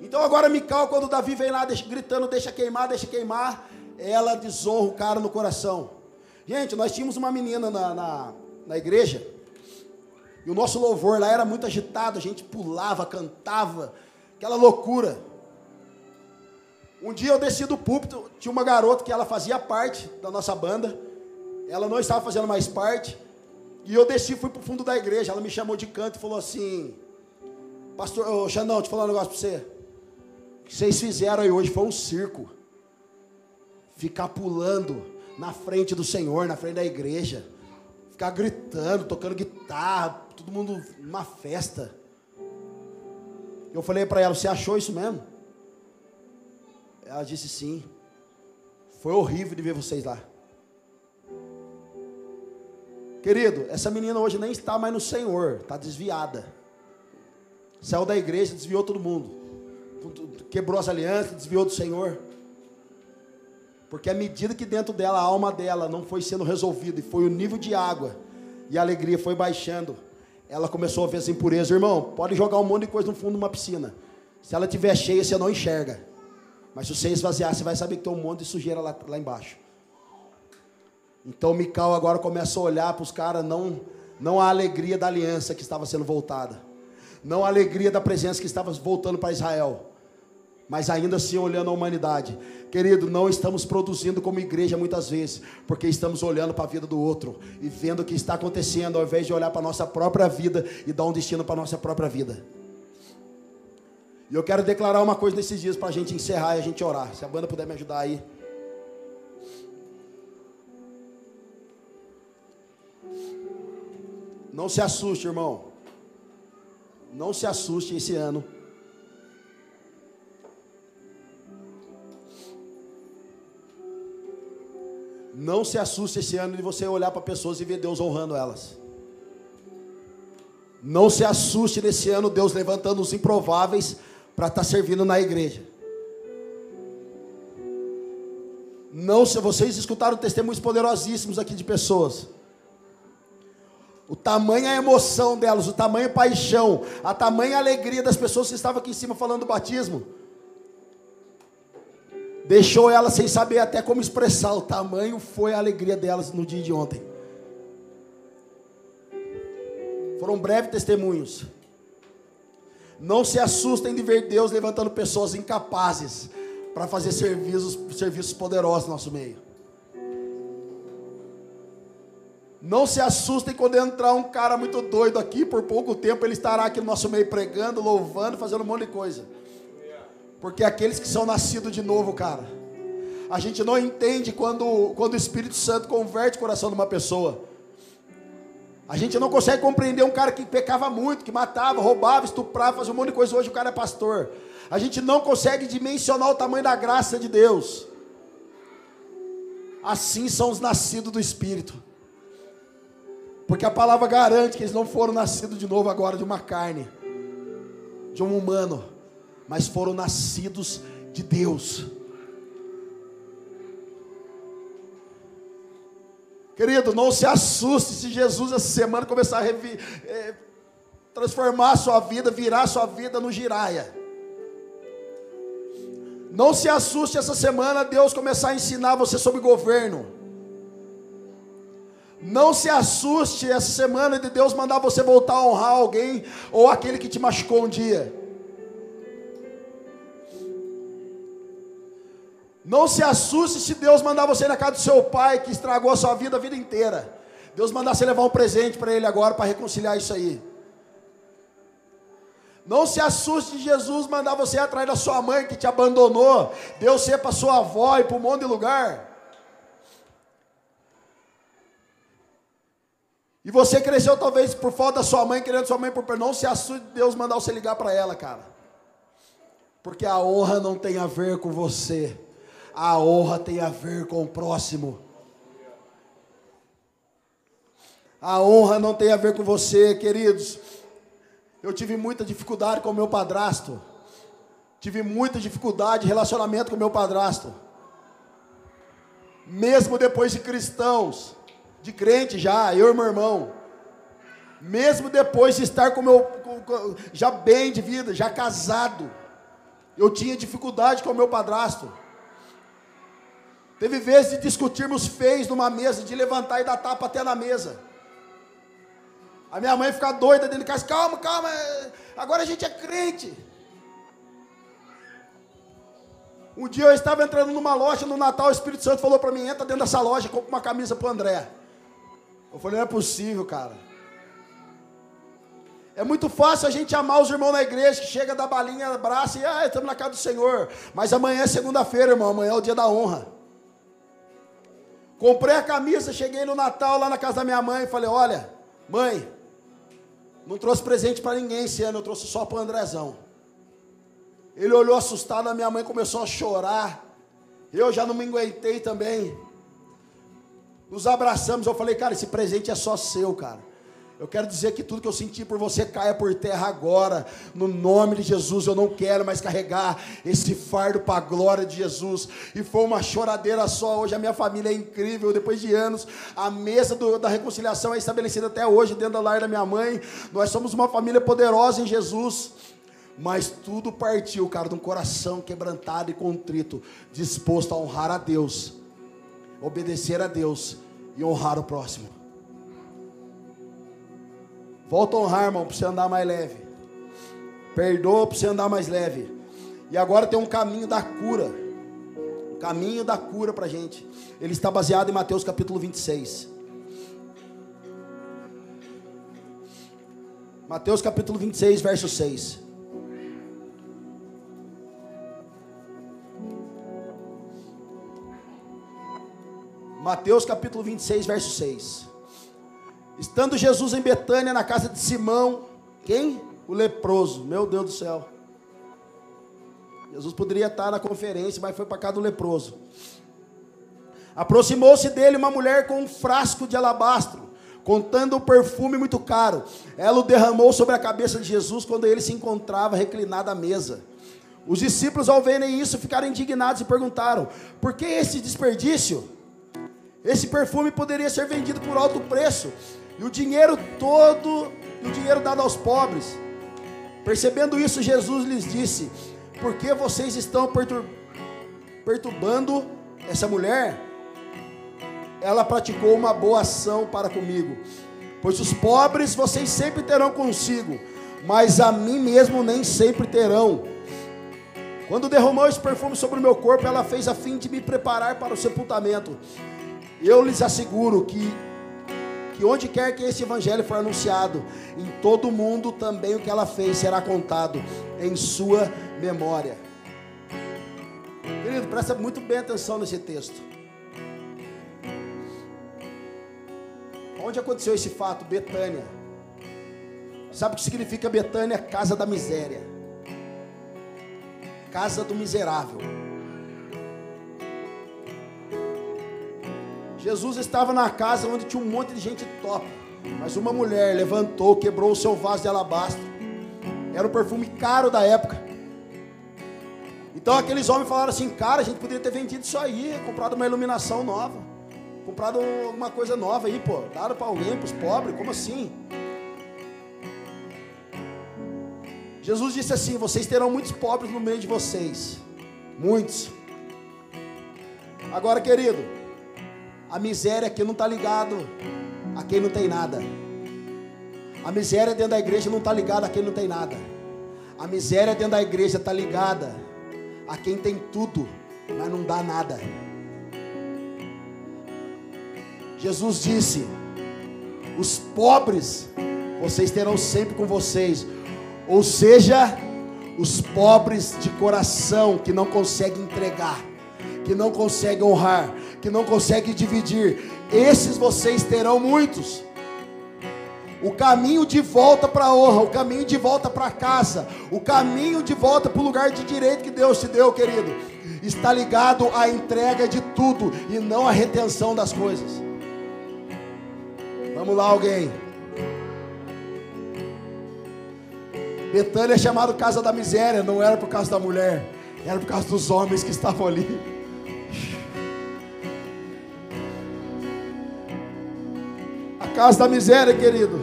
Então, agora, Mical, quando Davi vem lá gritando: Deixa queimar, deixa queimar, ela desonra o cara no coração. Gente, nós tínhamos uma menina na, na, na igreja, e o nosso louvor lá era muito agitado, a gente pulava, cantava, aquela loucura. Um dia eu desci do púlpito, tinha uma garota que ela fazia parte da nossa banda, Ela não estava fazendo mais parte. E eu desci, fui para o fundo da igreja. Ela me chamou de canto e falou assim: Pastor, ô Xandão, te falar um negócio para você. O que vocês fizeram aí hoje foi um circo. Ficar pulando na frente do Senhor, na frente da igreja. Ficar gritando, tocando guitarra, todo mundo numa festa. Eu falei para ela: Você achou isso mesmo? Ela disse sim. Foi horrível de ver vocês lá. Querido, essa menina hoje nem está mais no Senhor, está desviada. Saiu da igreja, desviou todo mundo. Quebrou as alianças, desviou do Senhor. Porque à medida que dentro dela, a alma dela não foi sendo resolvida, e foi o nível de água, e a alegria foi baixando, ela começou a ver as impurezas. Irmão, pode jogar um monte de coisa no fundo de uma piscina. Se ela estiver cheia, você não enxerga. Mas se você esvaziar, você vai saber que tem um monte de sujeira lá, lá embaixo. Então Mical agora começa a olhar para os caras, não, não a alegria da aliança que estava sendo voltada, não a alegria da presença que estava voltando para Israel, mas ainda assim olhando a humanidade. Querido, não estamos produzindo como igreja muitas vezes, porque estamos olhando para a vida do outro e vendo o que está acontecendo, ao invés de olhar para a nossa própria vida e dar um destino para a nossa própria vida. E eu quero declarar uma coisa nesses dias para a gente encerrar e a gente orar. Se a banda puder me ajudar aí. Não se assuste, irmão. Não se assuste esse ano. Não se assuste esse ano de você olhar para pessoas e ver Deus honrando elas. Não se assuste nesse ano Deus levantando os improváveis para estar tá servindo na igreja. Não se vocês escutaram testemunhos poderosíssimos aqui de pessoas o tamanho a emoção delas, o tamanho a paixão, a tamanha alegria das pessoas que estavam aqui em cima falando do batismo. Deixou elas sem saber até como expressar. O tamanho foi a alegria delas no dia de ontem. Foram breves testemunhos. Não se assustem de ver Deus levantando pessoas incapazes para fazer serviços, serviços poderosos no nosso meio. Não se assustem quando entrar um cara muito doido aqui, por pouco tempo ele estará aqui no nosso meio pregando, louvando, fazendo um monte de coisa. Porque aqueles que são nascidos de novo, cara, a gente não entende quando, quando o Espírito Santo converte o coração de uma pessoa. A gente não consegue compreender um cara que pecava muito, que matava, roubava, estuprava, fazia um monte de coisa. Hoje o cara é pastor. A gente não consegue dimensionar o tamanho da graça de Deus. Assim são os nascidos do Espírito. Porque a palavra garante que eles não foram nascidos de novo agora de uma carne, de um humano, mas foram nascidos de Deus. Querido, não se assuste se Jesus essa semana começar a revi, é, transformar a sua vida, virar a sua vida no giraia. Não se assuste essa semana Deus começar a ensinar você sobre governo. Não se assuste essa semana de Deus mandar você voltar a honrar alguém ou aquele que te machucou um dia. Não se assuste se Deus mandar você ir na casa do seu pai que estragou a sua vida a vida inteira. Deus mandar você levar um presente para ele agora para reconciliar isso aí. Não se assuste de Jesus mandar você ir atrás da sua mãe que te abandonou, Deus ser para sua avó e para um monte de lugar. E você cresceu talvez por falta da sua mãe, querendo sua mãe por não se assuste de Deus mandar você ligar para ela, cara. Porque a honra não tem a ver com você. A honra tem a ver com o próximo. A honra não tem a ver com você, queridos. Eu tive muita dificuldade com o meu padrasto. Tive muita dificuldade de relacionamento com o meu padrasto. Mesmo depois de cristãos de crente já, eu e meu irmão. Mesmo depois de estar com meu já bem de vida, já casado, eu tinha dificuldade com o meu padrasto. Teve vezes de discutirmos feios numa mesa, de levantar e dar tapa até na mesa. A minha mãe ficar doida dentro de casa, calma, calma, agora a gente é crente. Um dia eu estava entrando numa loja no Natal, o Espírito Santo falou para mim: entra dentro dessa loja, compra uma camisa para o André. Eu falei: não é possível, cara. É muito fácil a gente amar os irmãos na igreja, que chega da balinha, abraça e ah, estamos na casa do Senhor. Mas amanhã é segunda-feira, irmão, amanhã é o dia da honra. Comprei a camisa, cheguei no Natal lá na casa da minha mãe e falei: olha, mãe, não trouxe presente para ninguém esse ano, eu trouxe só para o Andrezão. Ele olhou assustado, a minha mãe começou a chorar. Eu já não me aguentei também. Nos abraçamos, eu falei, cara, esse presente é só seu, cara. Eu quero dizer que tudo que eu senti por você caia por terra agora, no nome de Jesus. Eu não quero mais carregar esse fardo para a glória de Jesus. E foi uma choradeira só. Hoje a minha família é incrível. Depois de anos, a mesa do, da reconciliação é estabelecida até hoje dentro da lar da minha mãe. Nós somos uma família poderosa em Jesus. Mas tudo partiu, cara, de um coração quebrantado e contrito, disposto a honrar a Deus, obedecer a Deus e honrar o próximo. Volta a honrar, irmão, para você andar mais leve. Perdoa para você andar mais leve. E agora tem um caminho da cura. Um caminho da cura para a gente. Ele está baseado em Mateus capítulo 26. Mateus capítulo 26, verso 6. Mateus capítulo 26, verso 6. Estando Jesus em Betânia, na casa de Simão, quem? O leproso, meu Deus do céu. Jesus poderia estar na conferência, mas foi para casa do leproso. Aproximou-se dele uma mulher com um frasco de alabastro, contando um perfume muito caro. Ela o derramou sobre a cabeça de Jesus quando ele se encontrava reclinado à mesa. Os discípulos, ao verem isso, ficaram indignados e perguntaram: por que esse desperdício? Esse perfume poderia ser vendido por alto preço e o dinheiro todo, o dinheiro dado aos pobres. Percebendo isso, Jesus lhes disse: Por que vocês estão pertur perturbando essa mulher? Ela praticou uma boa ação para comigo. Pois os pobres vocês sempre terão consigo, mas a mim mesmo nem sempre terão. Quando derramou esse perfume sobre o meu corpo, ela fez a fim de me preparar para o sepultamento. Eu lhes asseguro que que onde quer que esse evangelho for anunciado, em todo o mundo também o que ela fez será contado em sua memória. Querido, presta muito bem atenção nesse texto. Onde aconteceu esse fato? Betânia. Sabe o que significa Betânia? Casa da miséria. Casa do miserável. Jesus estava na casa onde tinha um monte de gente top. Mas uma mulher levantou, quebrou o seu vaso de alabastro. Era o perfume caro da época. Então aqueles homens falaram assim: Cara, a gente poderia ter vendido isso aí, comprado uma iluminação nova, comprado alguma coisa nova aí, pô, dado para alguém, para os pobres, como assim? Jesus disse assim: Vocês terão muitos pobres no meio de vocês, muitos. Agora, querido, a miséria aqui não está ligado a quem não tem nada. A miséria dentro da igreja não está ligada a quem não tem nada. A miséria dentro da igreja está ligada a quem tem tudo, mas não dá nada. Jesus disse: os pobres vocês terão sempre com vocês, ou seja, os pobres de coração que não conseguem entregar que não consegue honrar, que não consegue dividir, esses vocês terão muitos. O caminho de volta para a honra, o caminho de volta para casa, o caminho de volta para o lugar de direito que Deus te deu, querido, está ligado à entrega de tudo e não à retenção das coisas. Vamos lá, alguém. Betânia é chamado casa da miséria, não era por causa da mulher, era por causa dos homens que estavam ali. Casa da miséria, querido.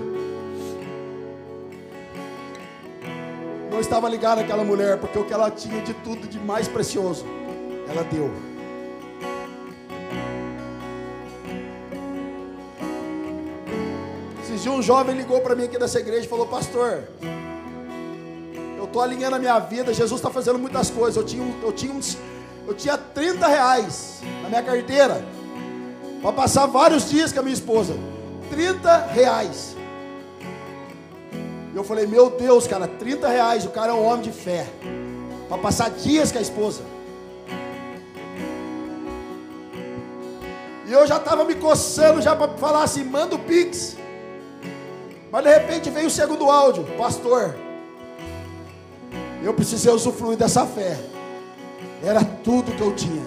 Não estava ligada àquela mulher, porque o que ela tinha de tudo de mais precioso, ela deu. Esses dias um jovem ligou para mim aqui dessa igreja e falou: Pastor, eu estou alinhando a minha vida, Jesus está fazendo muitas coisas. Eu tinha, eu tinha uns eu tinha 30 reais na minha carteira para passar vários dias com a minha esposa. 30 reais. Eu falei, meu Deus, cara, 30 reais, o cara é um homem de fé. Para passar dias com a esposa. E eu já estava me coçando já para falar assim, manda o Pix. Mas de repente veio o segundo áudio, pastor. Eu precisei usufruir dessa fé. Era tudo que eu tinha.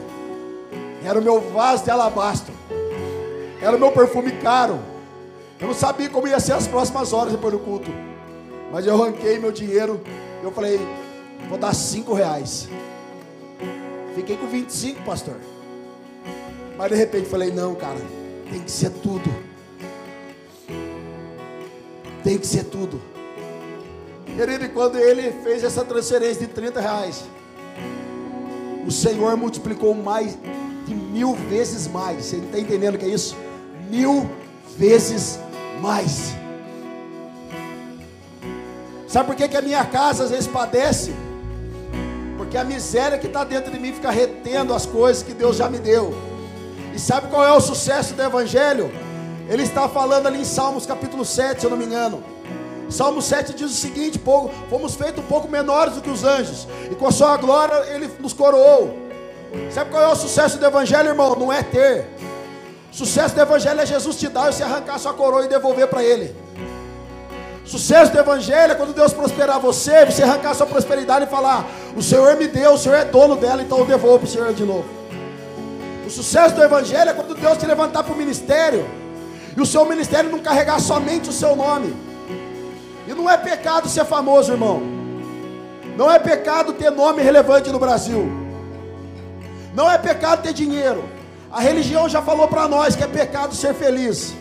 Era o meu vaso de alabastro. Era o meu perfume caro. Eu não sabia como ia ser as próximas horas depois do culto. Mas eu arranquei meu dinheiro. Eu falei, vou dar cinco reais. Fiquei com 25, pastor. Mas de repente falei, não, cara, tem que ser tudo. Tem que ser tudo. Querido, e quando ele fez essa transferência de 30 reais, o Senhor multiplicou mais de mil vezes mais. Você está entendendo o que é isso? Mil vezes mais. Sabe por que, que a minha casa às vezes padece? Porque a miséria que está dentro de mim fica retendo as coisas que Deus já me deu. E sabe qual é o sucesso do Evangelho? Ele está falando ali em Salmos capítulo 7, se eu não me engano. Salmo 7 diz o seguinte: fomos feitos um pouco menores do que os anjos, e com a sua glória ele nos coroou. Sabe qual é o sucesso do Evangelho, irmão? Não é ter. Sucesso do Evangelho é Jesus te dar e você arrancar sua coroa e devolver para Ele. Sucesso do Evangelho é quando Deus prosperar você, você arrancar sua prosperidade e falar: O Senhor me deu, o Senhor é dono dela, então eu devolvo para o Senhor de novo. O sucesso do Evangelho é quando Deus te levantar para o ministério e o seu ministério não carregar somente o seu nome. E não é pecado ser famoso, irmão. Não é pecado ter nome relevante no Brasil. Não é pecado ter dinheiro. A religião já falou para nós que é pecado ser feliz.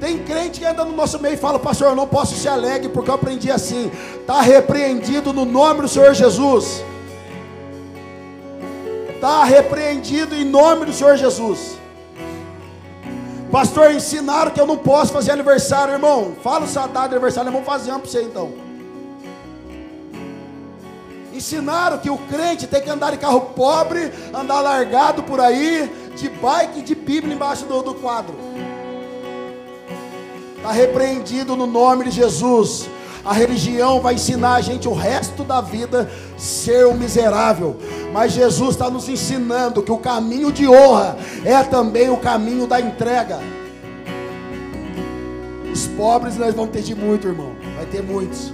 Tem crente que anda no nosso meio e fala, pastor, eu não posso ser alegre porque eu aprendi assim. Está repreendido no nome do Senhor Jesus. Está repreendido em nome do Senhor Jesus. Pastor, ensinaram que eu não posso fazer aniversário, irmão. Fala o saudade de aniversário, vamos fazer um para você então. Ensinaram que o crente tem que andar de carro pobre, andar largado por aí, de bike, de bíblia embaixo do, do quadro. Está repreendido no nome de Jesus. A religião vai ensinar a gente o resto da vida ser um miserável. Mas Jesus está nos ensinando que o caminho de honra é também o caminho da entrega. Os pobres nós vamos ter de muito, irmão. Vai ter muitos.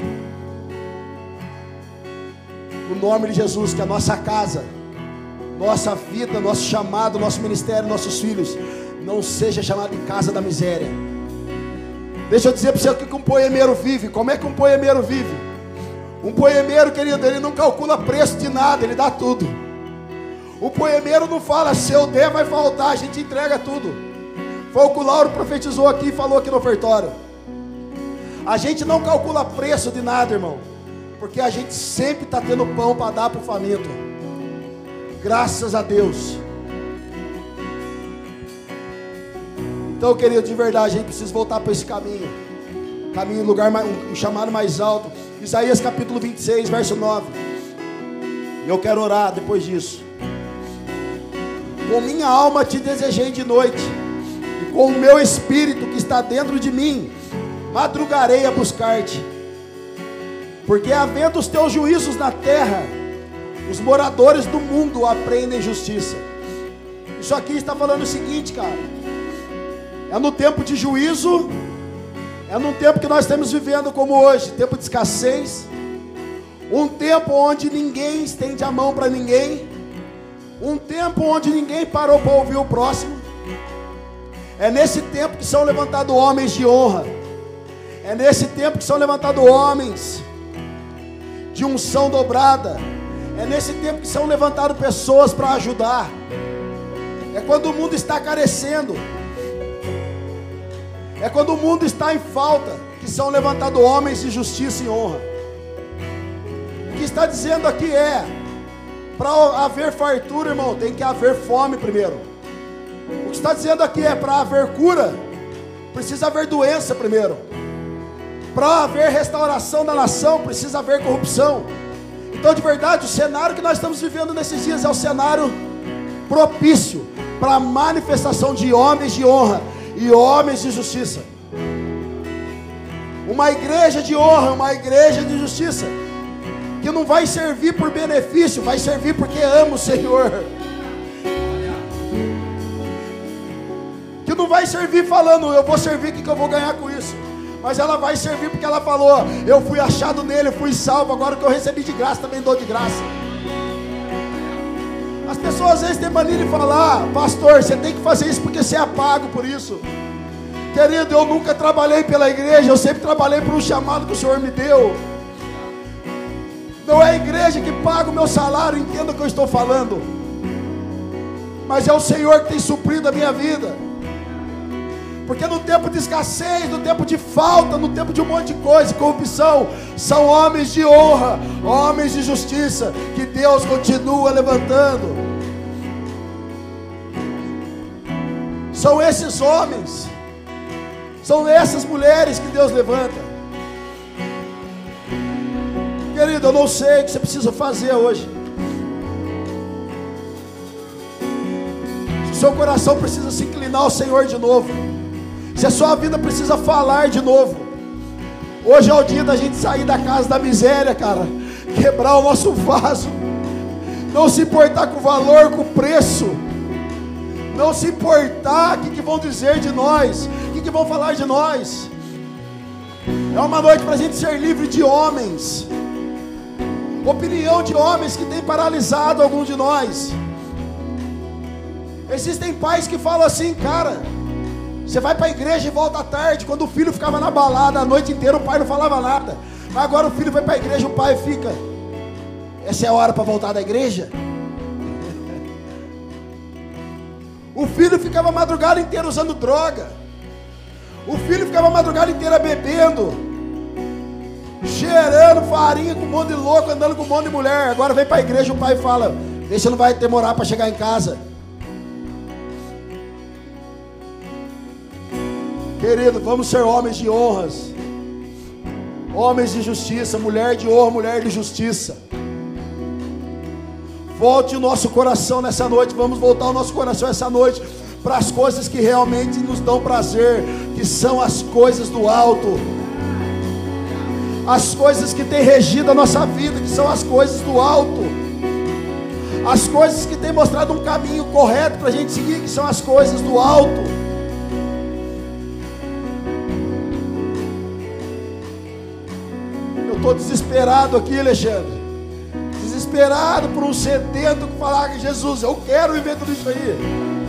No nome de Jesus, que a nossa casa, nossa vida, nosso chamado, nosso ministério, nossos filhos, não seja chamado de casa da miséria Deixa eu dizer para você o que um poemeiro vive. Como é que um poemeiro vive? Um poemeiro, querido, ele não calcula preço de nada, ele dá tudo. O poemeiro não fala, se eu der vai faltar, a gente entrega tudo. Foi o que o Lauro profetizou aqui e falou aqui no ofertório. A gente não calcula preço de nada, irmão. Porque a gente sempre está tendo pão para dar para o faminto. Graças a Deus. Então, querido, de verdade, a gente precisa voltar para esse caminho. Caminho, lugar mais, um chamado mais alto. Isaías capítulo 26, verso 9. E eu quero orar depois disso. Com minha alma te desejei de noite, e com o meu espírito que está dentro de mim, madrugarei a buscar-te. Porque havendo os teus juízos na terra, os moradores do mundo aprendem justiça. Isso aqui está falando o seguinte, cara. É no tempo de juízo, é num tempo que nós estamos vivendo como hoje, tempo de escassez, um tempo onde ninguém estende a mão para ninguém, um tempo onde ninguém parou para ouvir o próximo. É nesse tempo que são levantados homens de honra. É nesse tempo que são levantados homens de unção dobrada. É nesse tempo que são levantadas pessoas para ajudar. É quando o mundo está carecendo. É quando o mundo está em falta que são levantados homens de justiça e honra. O que está dizendo aqui é: para haver fartura, irmão, tem que haver fome primeiro. O que está dizendo aqui é: para haver cura, precisa haver doença primeiro. Para haver restauração da nação, precisa haver corrupção. Então, de verdade, o cenário que nós estamos vivendo nesses dias é o cenário propício para a manifestação de homens de honra e homens de justiça. Uma igreja de honra, uma igreja de justiça, que não vai servir por benefício, vai servir porque ama o Senhor. Que não vai servir falando, eu vou servir, o que, que eu vou ganhar com isso? Mas ela vai servir porque ela falou, eu fui achado nele, fui salvo, agora que eu recebi de graça, também dou de graça. As pessoas às vezes têm mania de falar, pastor, você tem que fazer isso porque você é pago por isso. Querido, eu nunca trabalhei pela igreja, eu sempre trabalhei por um chamado que o Senhor me deu. Não é a igreja que paga o meu salário, entenda o que eu estou falando. Mas é o Senhor que tem suprido a minha vida. Porque no tempo de escassez, no tempo de falta, no tempo de um monte de coisa, corrupção, são homens de honra, homens de justiça, que Deus continua levantando. São esses homens, são essas mulheres que Deus levanta. Querido, eu não sei o que você precisa fazer hoje. Se o seu coração precisa se inclinar ao Senhor de novo. Se a sua vida precisa falar de novo. Hoje é o dia da gente sair da casa da miséria, cara. Quebrar o nosso vaso. Não se importar com o valor, com o preço. Não se importar o que, que vão dizer de nós. O que, que vão falar de nós. É uma noite para a gente ser livre de homens opinião de homens que tem paralisado alguns de nós. Existem pais que falam assim, cara, você vai para a igreja e volta à tarde. Quando o filho ficava na balada a noite inteira, o pai não falava nada. Mas agora o filho vai para a igreja, o pai fica. Essa é a hora para voltar da igreja? <laughs> O filho ficava a madrugada inteira usando droga. O filho ficava a madrugada inteira bebendo cheirando farinha com um monte de louco, andando com um monte de mulher. Agora vem para a igreja, o pai fala: Deixa não vai demorar para chegar em casa. Querido, vamos ser homens de honras, homens de justiça, mulher de honra, mulher de justiça. Volte o nosso coração nessa noite, vamos voltar o nosso coração essa noite para as coisas que realmente nos dão prazer, que são as coisas do alto as coisas que têm regido a nossa vida, que são as coisas do alto, as coisas que têm mostrado um caminho correto para a gente seguir, que são as coisas do alto. Eu estou desesperado aqui, Alexandre. Desesperado por um sedento que falar que Jesus, eu quero viver tudo isso aí.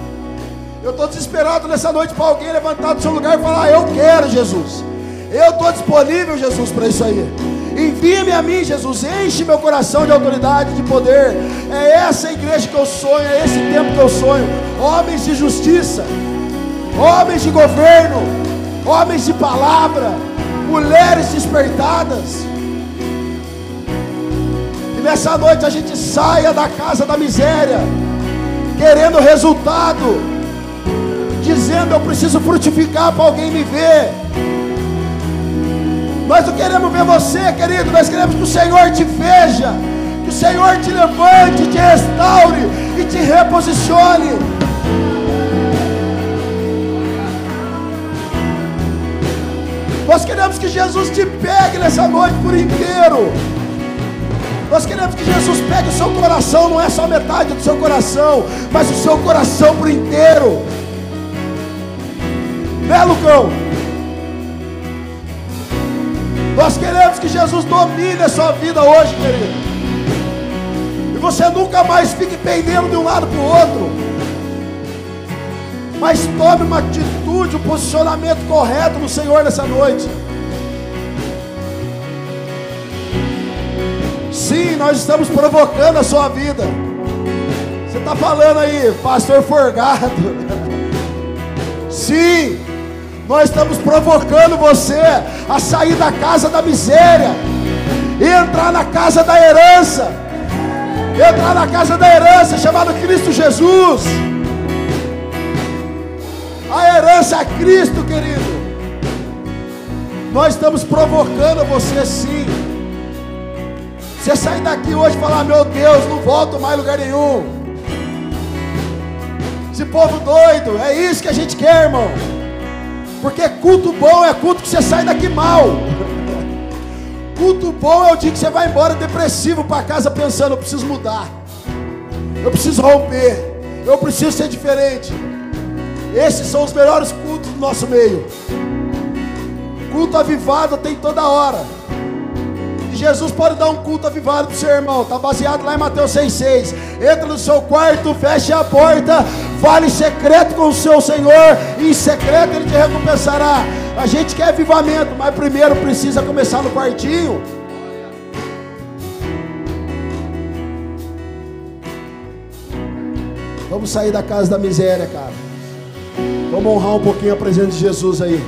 Eu estou desesperado nessa noite para alguém levantar do seu lugar e falar: Eu quero, Jesus. Eu estou disponível, Jesus, para isso aí. Envia-me a mim, Jesus. Enche meu coração de autoridade, de poder. É essa igreja que eu sonho, é esse tempo que eu sonho. Homens de justiça, homens de governo, homens de palavra, mulheres despertadas. Nessa noite a gente saia da casa da miséria, querendo resultado, dizendo eu preciso frutificar para alguém me ver. Nós não queremos ver você, querido, nós queremos que o Senhor te veja, que o Senhor te levante, te restaure e te reposicione. Nós queremos que Jesus te pegue nessa noite por inteiro. Nós queremos que Jesus pegue o seu coração, não é só metade do seu coração, mas o seu coração por inteiro. Né, Lucão? Nós queremos que Jesus domine a sua vida hoje, querido. E você nunca mais fique pendendo de um lado para o outro. Mas tome uma atitude, um posicionamento correto no Senhor nessa noite. Sim, nós estamos provocando a sua vida. Você está falando aí, pastor Forgado. <laughs> Sim, nós estamos provocando você a sair da casa da miséria e entrar na casa da herança. Entrar na casa da herança chamada Cristo Jesus. A herança é Cristo, querido. Nós estamos provocando você sim. Você sair daqui hoje e falar, meu Deus, não volto mais lugar nenhum. Esse povo doido, é isso que a gente quer, irmão. Porque culto bom é culto que você sai daqui mal. Culto bom é o dia que você vai embora depressivo para casa pensando, eu preciso mudar. Eu preciso romper. Eu preciso ser diferente. Esses são os melhores cultos do nosso meio. Culto avivado tem toda hora. Jesus pode dar um culto avivado para o seu irmão. Está baseado lá em Mateus 6,6. Entra no seu quarto, feche a porta, fale secreto com o seu Senhor, e em secreto Ele te recompensará. A gente quer avivamento, mas primeiro precisa começar no quartinho. Vamos sair da casa da miséria, cara. Vamos honrar um pouquinho a presença de Jesus aí.